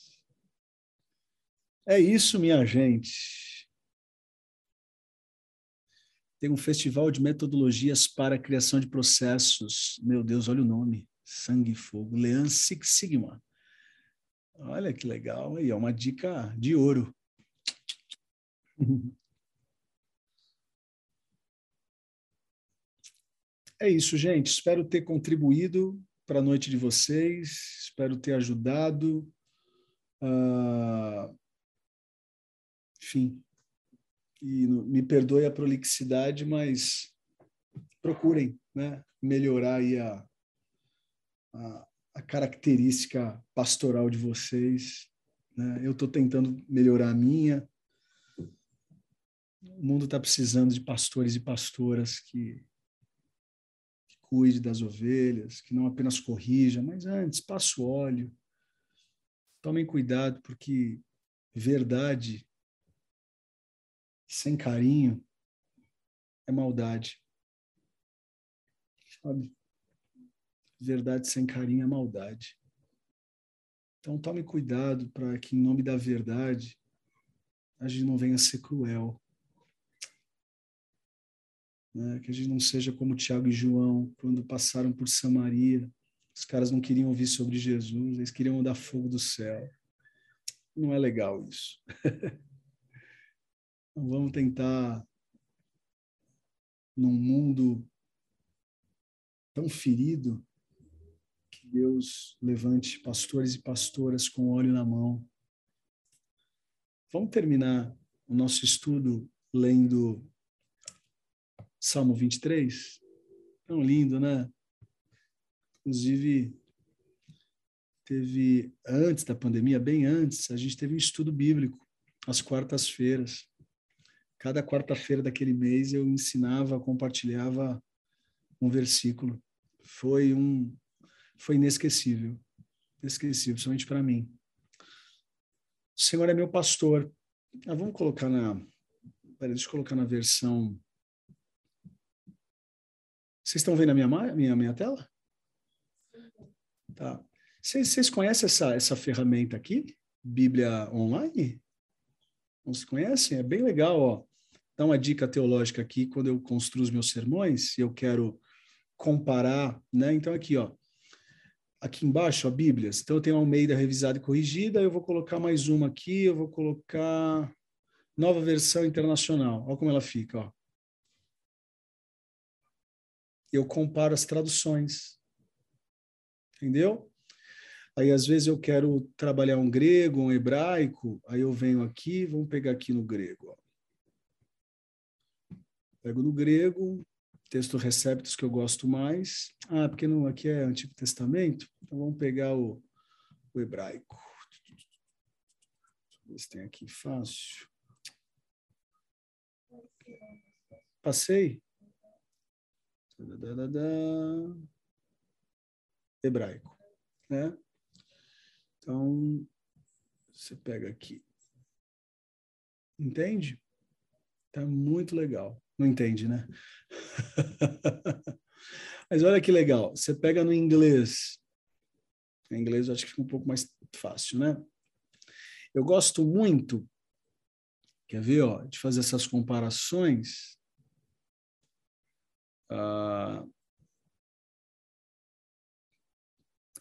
É isso, minha gente. Tem um festival de metodologias para a criação de processos. Meu Deus, olha o nome. Sangue e Fogo. Lean Six Sigma. Olha que legal. Aí, é uma dica de ouro. É isso, gente. Espero ter contribuído para a noite de vocês. Espero ter ajudado. Uh... Enfim. E me perdoe a prolixidade, mas procurem né, melhorar aí a, a, a característica pastoral de vocês. Né? Eu estou tentando melhorar a minha. O mundo está precisando de pastores e pastoras que, que cuide das ovelhas, que não apenas corrija, mas antes passe o óleo. Tomem cuidado, porque verdade sem carinho é maldade. Sabe? Verdade sem carinho é maldade. Então tome cuidado para que, em nome da verdade, a gente não venha a ser cruel. Né? Que a gente não seja como Tiago e João, quando passaram por Samaria. Os caras não queriam ouvir sobre Jesus, eles queriam dar fogo do céu. Não é legal isso. vamos tentar, num mundo tão ferido, Deus levante pastores e pastoras com óleo na mão. Vamos terminar o nosso estudo lendo Salmo 23? Tão lindo, né? Inclusive, teve antes da pandemia, bem antes, a gente teve um estudo bíblico às quartas-feiras. Cada quarta-feira daquele mês eu ensinava, compartilhava um versículo. Foi um foi inesquecível. Inesquecível, somente para mim. O Senhor é meu pastor. Ah, vamos colocar na. Peraí, deixa eu colocar na versão. Vocês estão vendo a minha, minha, minha tela? Tá. Vocês conhecem essa, essa ferramenta aqui? Bíblia Online? Não se conhecem? É bem legal, ó. Dá uma dica teológica aqui quando eu construo os meus sermões e eu quero comparar, né? Então aqui, ó aqui embaixo, a Bíblia. Então, eu tenho Almeida revisada e corrigida, eu vou colocar mais uma aqui, eu vou colocar nova versão internacional. Olha como ela fica, ó. Eu comparo as traduções. Entendeu? Aí, às vezes, eu quero trabalhar um grego, um hebraico, aí eu venho aqui, vamos pegar aqui no grego. Ó. Pego no grego, texto Receptos que eu gosto mais. Ah, porque no, aqui é Antigo Testamento, então vamos pegar o, o hebraico. ver tem aqui fácil. Passei. Hebraico, né? Então, você pega aqui. Entende? Tá muito legal. Não entende, né? Mas olha que legal. Você pega no inglês. Em inglês eu acho que fica um pouco mais fácil, né? Eu gosto muito, quer ver, ó, de fazer essas comparações. Ah,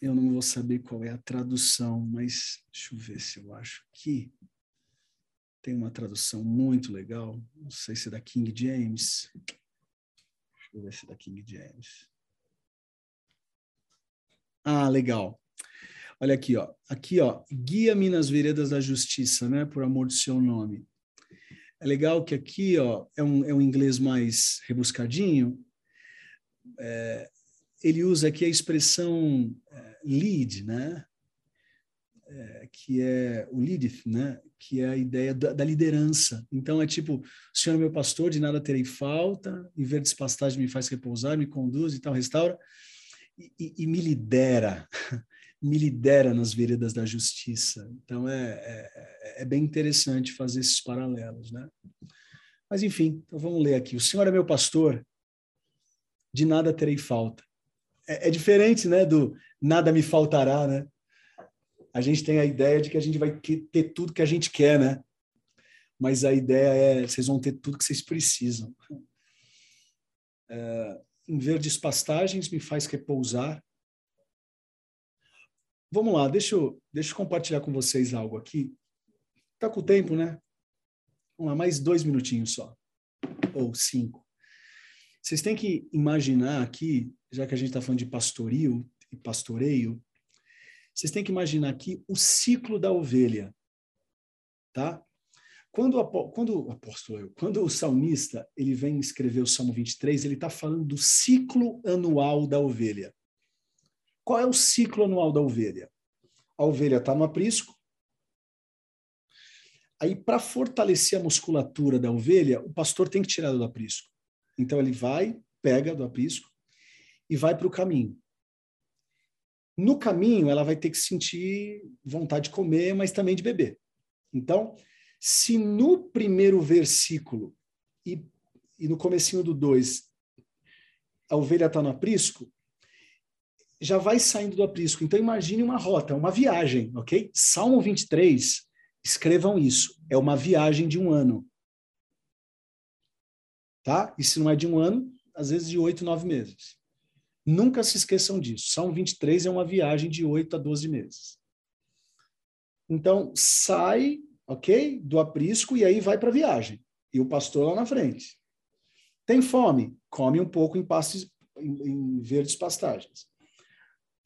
eu não vou saber qual é a tradução, mas deixa eu ver se eu acho que tem uma tradução muito legal. Não sei se é da King James. Deixa eu ver se é da King James. Ah, legal. Olha aqui, ó. Aqui, ó. Guia-me nas veredas da justiça, né? Por amor do seu nome. É legal que aqui, ó, é um, é um inglês mais rebuscadinho. É, ele usa aqui a expressão é, lead, né? É, que é o leadeth, né? Que é a ideia da, da, liderança. Então é tipo, o Senhor é meu pastor, de nada terei falta, em verdes pastagens me faz repousar, me conduz e tal, restaura e, e, e me lidera, me lidera nas veredas da justiça. Então é, é, é bem interessante fazer esses paralelos, né? Mas enfim, então vamos ler aqui. O Senhor é meu pastor, de nada terei falta é, é diferente, né, do nada me faltará, né? A gente tem a ideia de que a gente vai ter tudo que a gente quer, né? Mas a ideia é, vocês vão ter tudo que vocês precisam. É, em verdes pastagens me faz repousar. Vamos lá, deixa eu, deixa eu compartilhar com vocês algo aqui. Tá com o tempo, né? Vamos lá, mais dois minutinhos só. Ou cinco. Vocês têm que imaginar aqui já que a gente está falando de pastorio e pastoreio, vocês têm que imaginar aqui o ciclo da ovelha, tá? Quando, quando o apóstolo, quando o salmista ele vem escrever o Salmo 23, ele está falando do ciclo anual da ovelha. Qual é o ciclo anual da ovelha? A ovelha está no aprisco. Aí, para fortalecer a musculatura da ovelha, o pastor tem que tirar do aprisco. Então, ele vai, pega do aprisco, e vai para o caminho. No caminho, ela vai ter que sentir vontade de comer, mas também de beber. Então, se no primeiro versículo e, e no comecinho do 2 a ovelha está no aprisco, já vai saindo do aprisco. Então, imagine uma rota, uma viagem, ok? Salmo 23, escrevam isso, é uma viagem de um ano. Tá? E se não é de um ano, às vezes de oito, nove meses. Nunca se esqueçam disso. São 23 é uma viagem de 8 a 12 meses. Então, sai, ok? Do aprisco e aí vai para a viagem. E o pastor lá na frente. Tem fome? Come um pouco em, pastos, em, em verdes pastagens.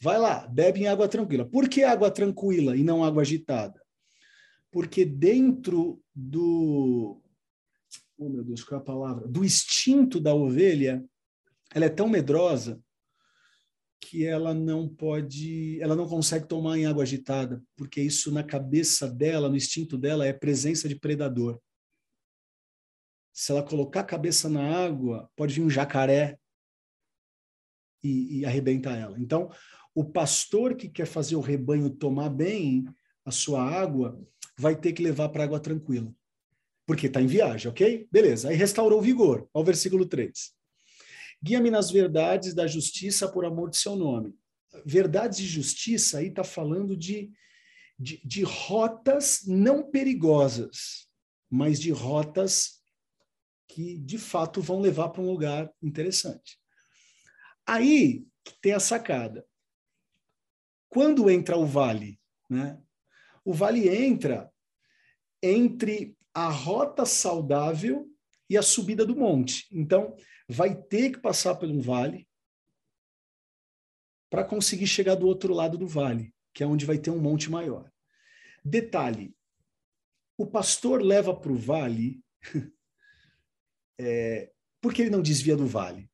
Vai lá, bebe em água tranquila. Por que água tranquila e não água agitada? Porque dentro do. Oh, meu Deus, qual é a palavra? Do instinto da ovelha, ela é tão medrosa que ela não pode, ela não consegue tomar em água agitada, porque isso na cabeça dela, no instinto dela, é presença de predador. Se ela colocar a cabeça na água, pode vir um jacaré e, e arrebenta ela. Então, o pastor que quer fazer o rebanho tomar bem a sua água, vai ter que levar para água tranquila. Porque está em viagem, ok? Beleza. Aí restaurou o vigor. Ao versículo 3. Guia-me nas verdades da justiça por amor de seu nome. Verdades e justiça aí está falando de, de, de rotas não perigosas, mas de rotas que de fato vão levar para um lugar interessante. Aí tem a sacada. Quando entra o vale, né? O vale entra entre a rota saudável e a subida do monte. Então, vai ter que passar por um vale para conseguir chegar do outro lado do vale, que é onde vai ter um monte maior. Detalhe: o pastor leva para o vale é, porque ele não desvia do vale.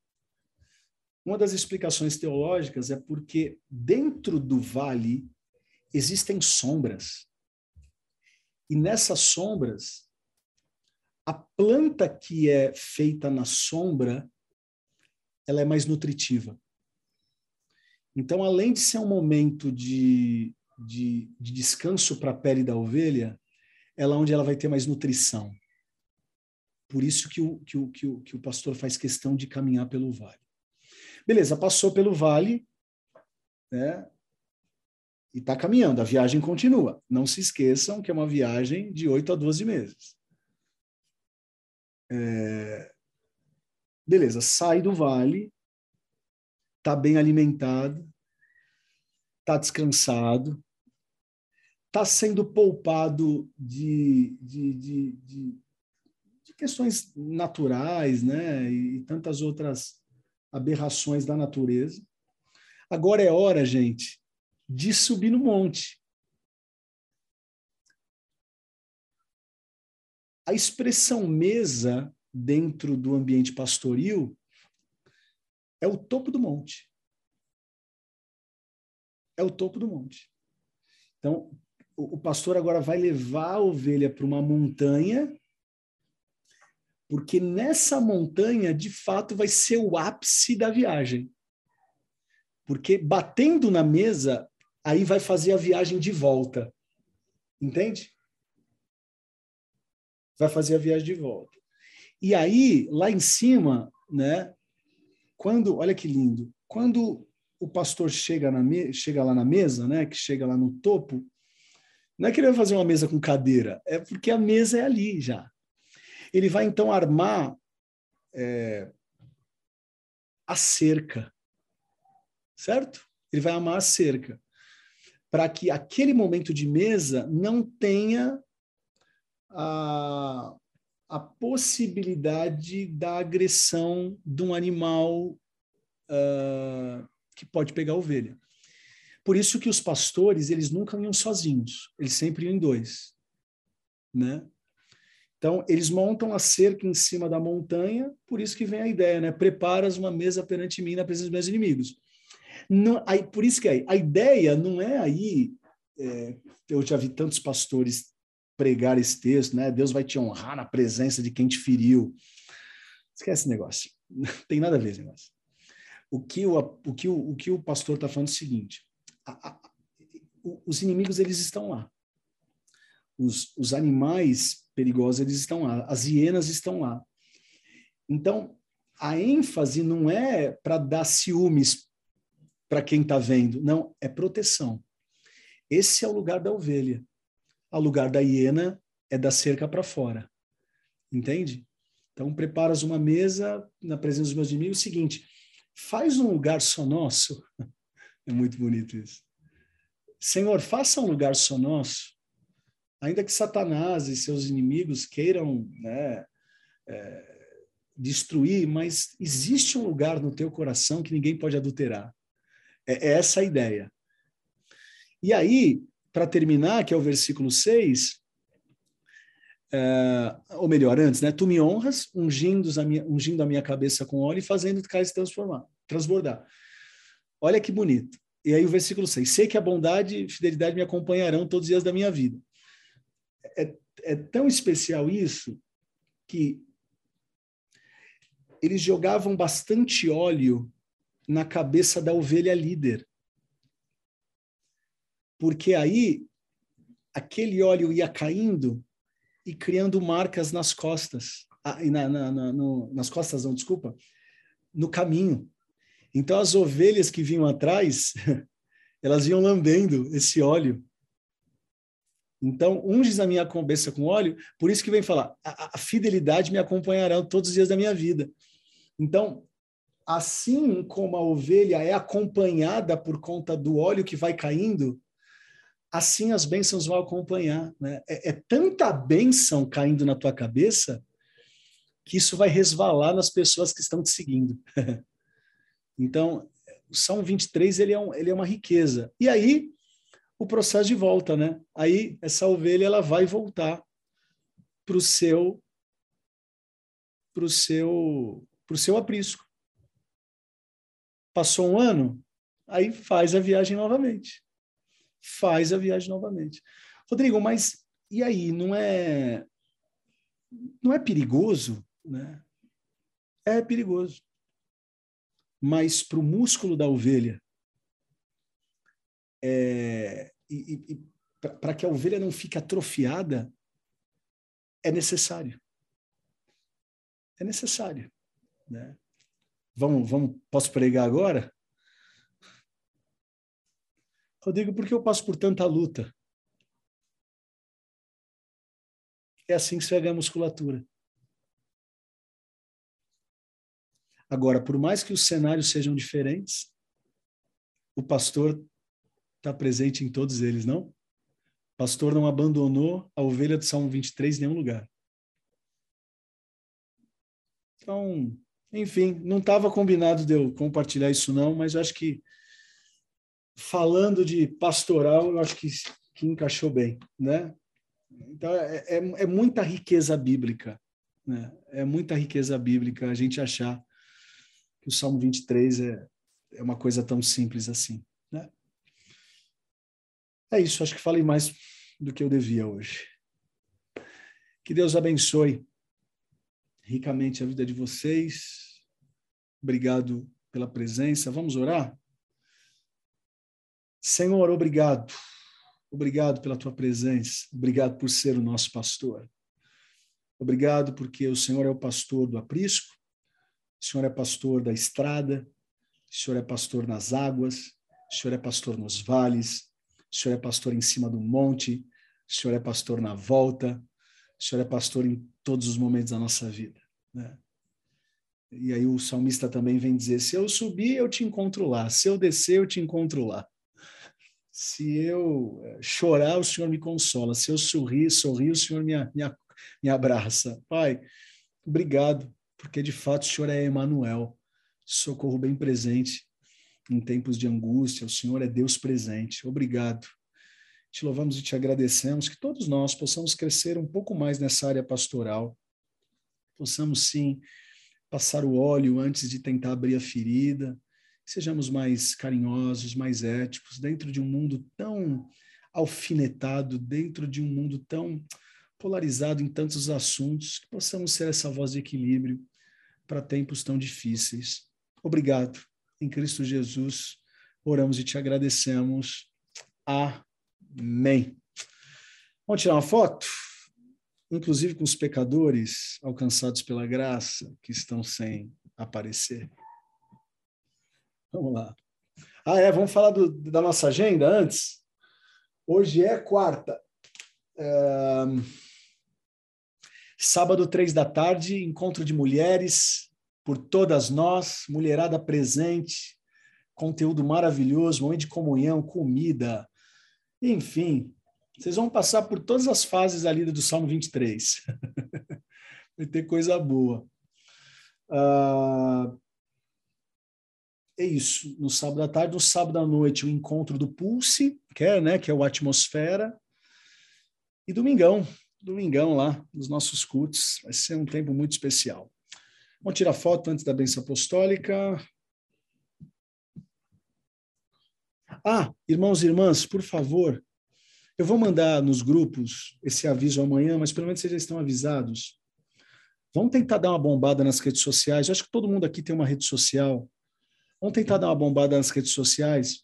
Uma das explicações teológicas é porque dentro do vale existem sombras. E nessas sombras, a planta que é feita na sombra, ela é mais nutritiva. Então, além de ser um momento de, de, de descanso para a pele da ovelha, ela é onde ela vai ter mais nutrição. Por isso que o, que, o, que, o, que o pastor faz questão de caminhar pelo vale. Beleza, passou pelo vale, né? E está caminhando, a viagem continua. Não se esqueçam que é uma viagem de 8 a 12 meses. É... Beleza, sai do vale, está bem alimentado, está descansado, está sendo poupado de, de, de, de, de questões naturais, né? E tantas outras aberrações da natureza. Agora é hora, gente, de subir no monte. A expressão mesa dentro do ambiente pastoril é o topo do monte. É o topo do monte. Então, o, pastor agora vai levar a ovelha para uma montanha, porque nessa montanha, de fato, vai ser o ápice da viagem. Porque batendo na mesa, aí vai fazer a viagem de volta. Entende? Vai fazer a viagem de volta. E aí, lá em cima, né? Quando, olha que lindo, quando o pastor chega, na me, chega lá na mesa, né? Que chega lá no topo, não é que ele vai fazer uma mesa com cadeira, é porque a mesa é ali já. Ele vai então armar é, a cerca, certo? Ele vai armar a cerca para que aquele momento de mesa não tenha a, a possibilidade da agressão de um animal uh, que pode pegar a ovelha. Por isso que os pastores, eles nunca iam sozinhos, eles sempre iam em dois, né? Então, eles montam a cerca em cima da montanha, por isso que vem a ideia, né? Preparas uma mesa perante mim na presença dos meus inimigos. Não, aí, por isso que aí, a ideia não é aí, é, eu já vi tantos pastores pregar esse texto, né? Deus vai te honrar na presença de quem te feriu. Esquece esse negócio. Não tem nada a ver esse negócio. O que o, o, que o, o, que o pastor está falando é o seguinte: a, a, os inimigos eles estão lá. Os, os animais perigosos eles estão lá. As hienas estão lá. Então, a ênfase não é para dar ciúmes para quem está vendo. Não, é proteção. Esse é o lugar da ovelha. O lugar da hiena é da cerca para fora. Entende? Então, preparas uma mesa na presença dos meus inimigos. É seguinte, faz um lugar só nosso é muito bonito isso. Senhor, faça um lugar só nosso, ainda que Satanás e seus inimigos queiram né, é, destruir, mas existe um lugar no teu coração que ninguém pode adulterar. É, é essa a ideia. E aí, para terminar, que é o versículo 6, é, ou melhor, antes, né? Tu me honras, ungindo a minha, ungindo a minha cabeça com óleo e fazendo o cálice transformar, transbordar. Olha que bonito. E aí o versículo 6. Sei que a bondade e fidelidade me acompanharão todos os dias da minha vida. É, é tão especial isso que eles jogavam bastante óleo na cabeça da ovelha líder. Porque aí aquele óleo ia caindo e criando marcas nas costas. Ah, na, na, na, no, nas costas, não, desculpa, no caminho. Então as ovelhas que vinham atrás, elas iam lambendo esse óleo. Então, unges a minha cabeça com óleo, por isso que vem falar, a, a fidelidade me acompanhará todos os dias da minha vida. Então, assim como a ovelha é acompanhada por conta do óleo que vai caindo, assim as bênçãos vão acompanhar. Né? É, é, tanta bênção caindo na tua cabeça que isso vai resvalar nas pessoas que estão te seguindo. Então, o Salmo 23 ele é, um, ele é uma riqueza. E aí, o processo de volta, né? Aí, essa ovelha ela vai voltar para o seu para o seu para o seu aprisco. Passou um ano, aí faz a viagem novamente. Faz a viagem novamente. Rodrigo, mas e aí, não é não é perigoso, né? É perigoso. Mas para o músculo da ovelha, é, e, e para que a ovelha não fique atrofiada, é necessário. É necessário. Né? Vamos, vamos, posso pregar agora? Rodrigo, por que eu passo por tanta luta? É assim que se pega a musculatura. Agora, por mais que os cenários sejam diferentes, o pastor está presente em todos eles, não? O pastor não abandonou a ovelha do Salmo 23 em nenhum lugar. Então, enfim, não estava combinado de eu compartilhar isso não, mas acho que falando de pastoral, eu acho que, que encaixou bem, né? Então, é, é, é muita riqueza bíblica, né? É muita riqueza bíblica a gente achar que o Salmo 23 é, é uma coisa tão simples assim, né? É isso, acho que falei mais do que eu devia hoje. Que Deus abençoe ricamente a vida de vocês. Obrigado pela presença. Vamos orar? Senhor, obrigado. Obrigado pela tua presença. Obrigado por ser o nosso pastor. Obrigado porque o Senhor é o pastor do aprisco, o Senhor é pastor da estrada, o Senhor é pastor nas águas, o Senhor é pastor nos vales, o Senhor é pastor em cima do monte, o Senhor é pastor na volta, o Senhor é pastor em todos os momentos da nossa vida. Né? E aí o salmista também vem dizer: se eu subir, eu te encontro lá, se eu descer, eu te encontro lá. Se eu eh, chorar, o Senhor me consola, se eu sorrir, sorrir, o Senhor me, me, me abraça. Pai, obrigado, porque de fato o Senhor é Emanuel, socorro bem presente em tempos de angústia, o Senhor é Deus presente. Obrigado. Te louvamos e te agradecemos que todos nós possamos crescer um pouco mais nessa área pastoral. Possamos sim passar o óleo antes de tentar abrir a ferida. Sejamos mais carinhosos, mais éticos, dentro de um mundo tão alfinetado, dentro de um mundo tão polarizado em tantos assuntos, que possamos ser essa voz de equilíbrio para tempos tão difíceis. Obrigado em Cristo Jesus. Oramos e te agradecemos. Amém. Vamos tirar uma foto? Inclusive com os pecadores alcançados pela graça que estão sem aparecer. Vamos lá. Ah, é? Vamos falar do, da nossa agenda antes? Hoje é quarta. É... Sábado, três da tarde, encontro de mulheres por todas nós, mulherada presente, conteúdo maravilhoso, momento de comunhão, comida, enfim, vocês vão passar por todas as fases ali do Salmo 23. Vai ter coisa boa. Ah, é isso. No sábado à tarde, no sábado à noite, o encontro do Pulse, que é, né, que é o Atmosfera. E domingão, domingão lá, nos nossos cultos. Vai ser um tempo muito especial. Vamos tirar foto antes da bênção apostólica. Ah, irmãos e irmãs, por favor, eu vou mandar nos grupos esse aviso amanhã, mas pelo menos vocês já estão avisados. Vamos tentar dar uma bombada nas redes sociais. Eu acho que todo mundo aqui tem uma rede social. Vamos tentar dar uma bombada nas redes sociais,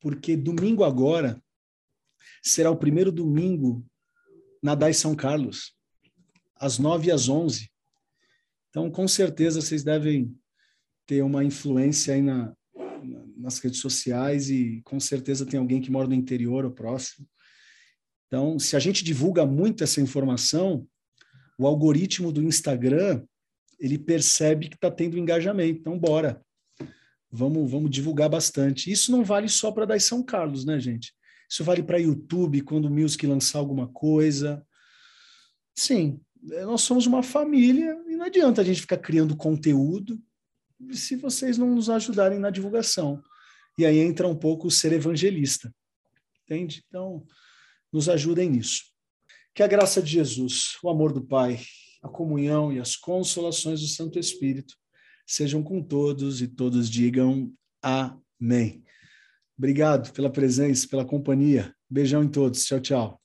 porque domingo agora será o primeiro domingo na DAI São Carlos, às 9 e às 11. Então, com certeza, vocês devem ter uma influência aí na, nas redes sociais e com certeza tem alguém que mora no interior ou próximo. Então, se a gente divulga muito essa informação, o algoritmo do Instagram ele percebe que está tendo engajamento. Então, bora. Vamos, vamos divulgar bastante. Isso não vale só para dar São Carlos, né, gente? Isso vale para YouTube, quando o Music lançar alguma coisa. Sim, é, nós somos uma família e não adianta a gente ficar criando conteúdo se vocês não nos ajudarem na divulgação. E aí entra um pouco o ser evangelista. Entende? Então, nos ajudem nisso. Que a graça de Jesus, o amor do Pai, a comunhão e as consolações do Santo Espírito sejam com todos e todos digam amém. Obrigado pela presença, pela companhia. Beijão em todos. Tchau, tchau.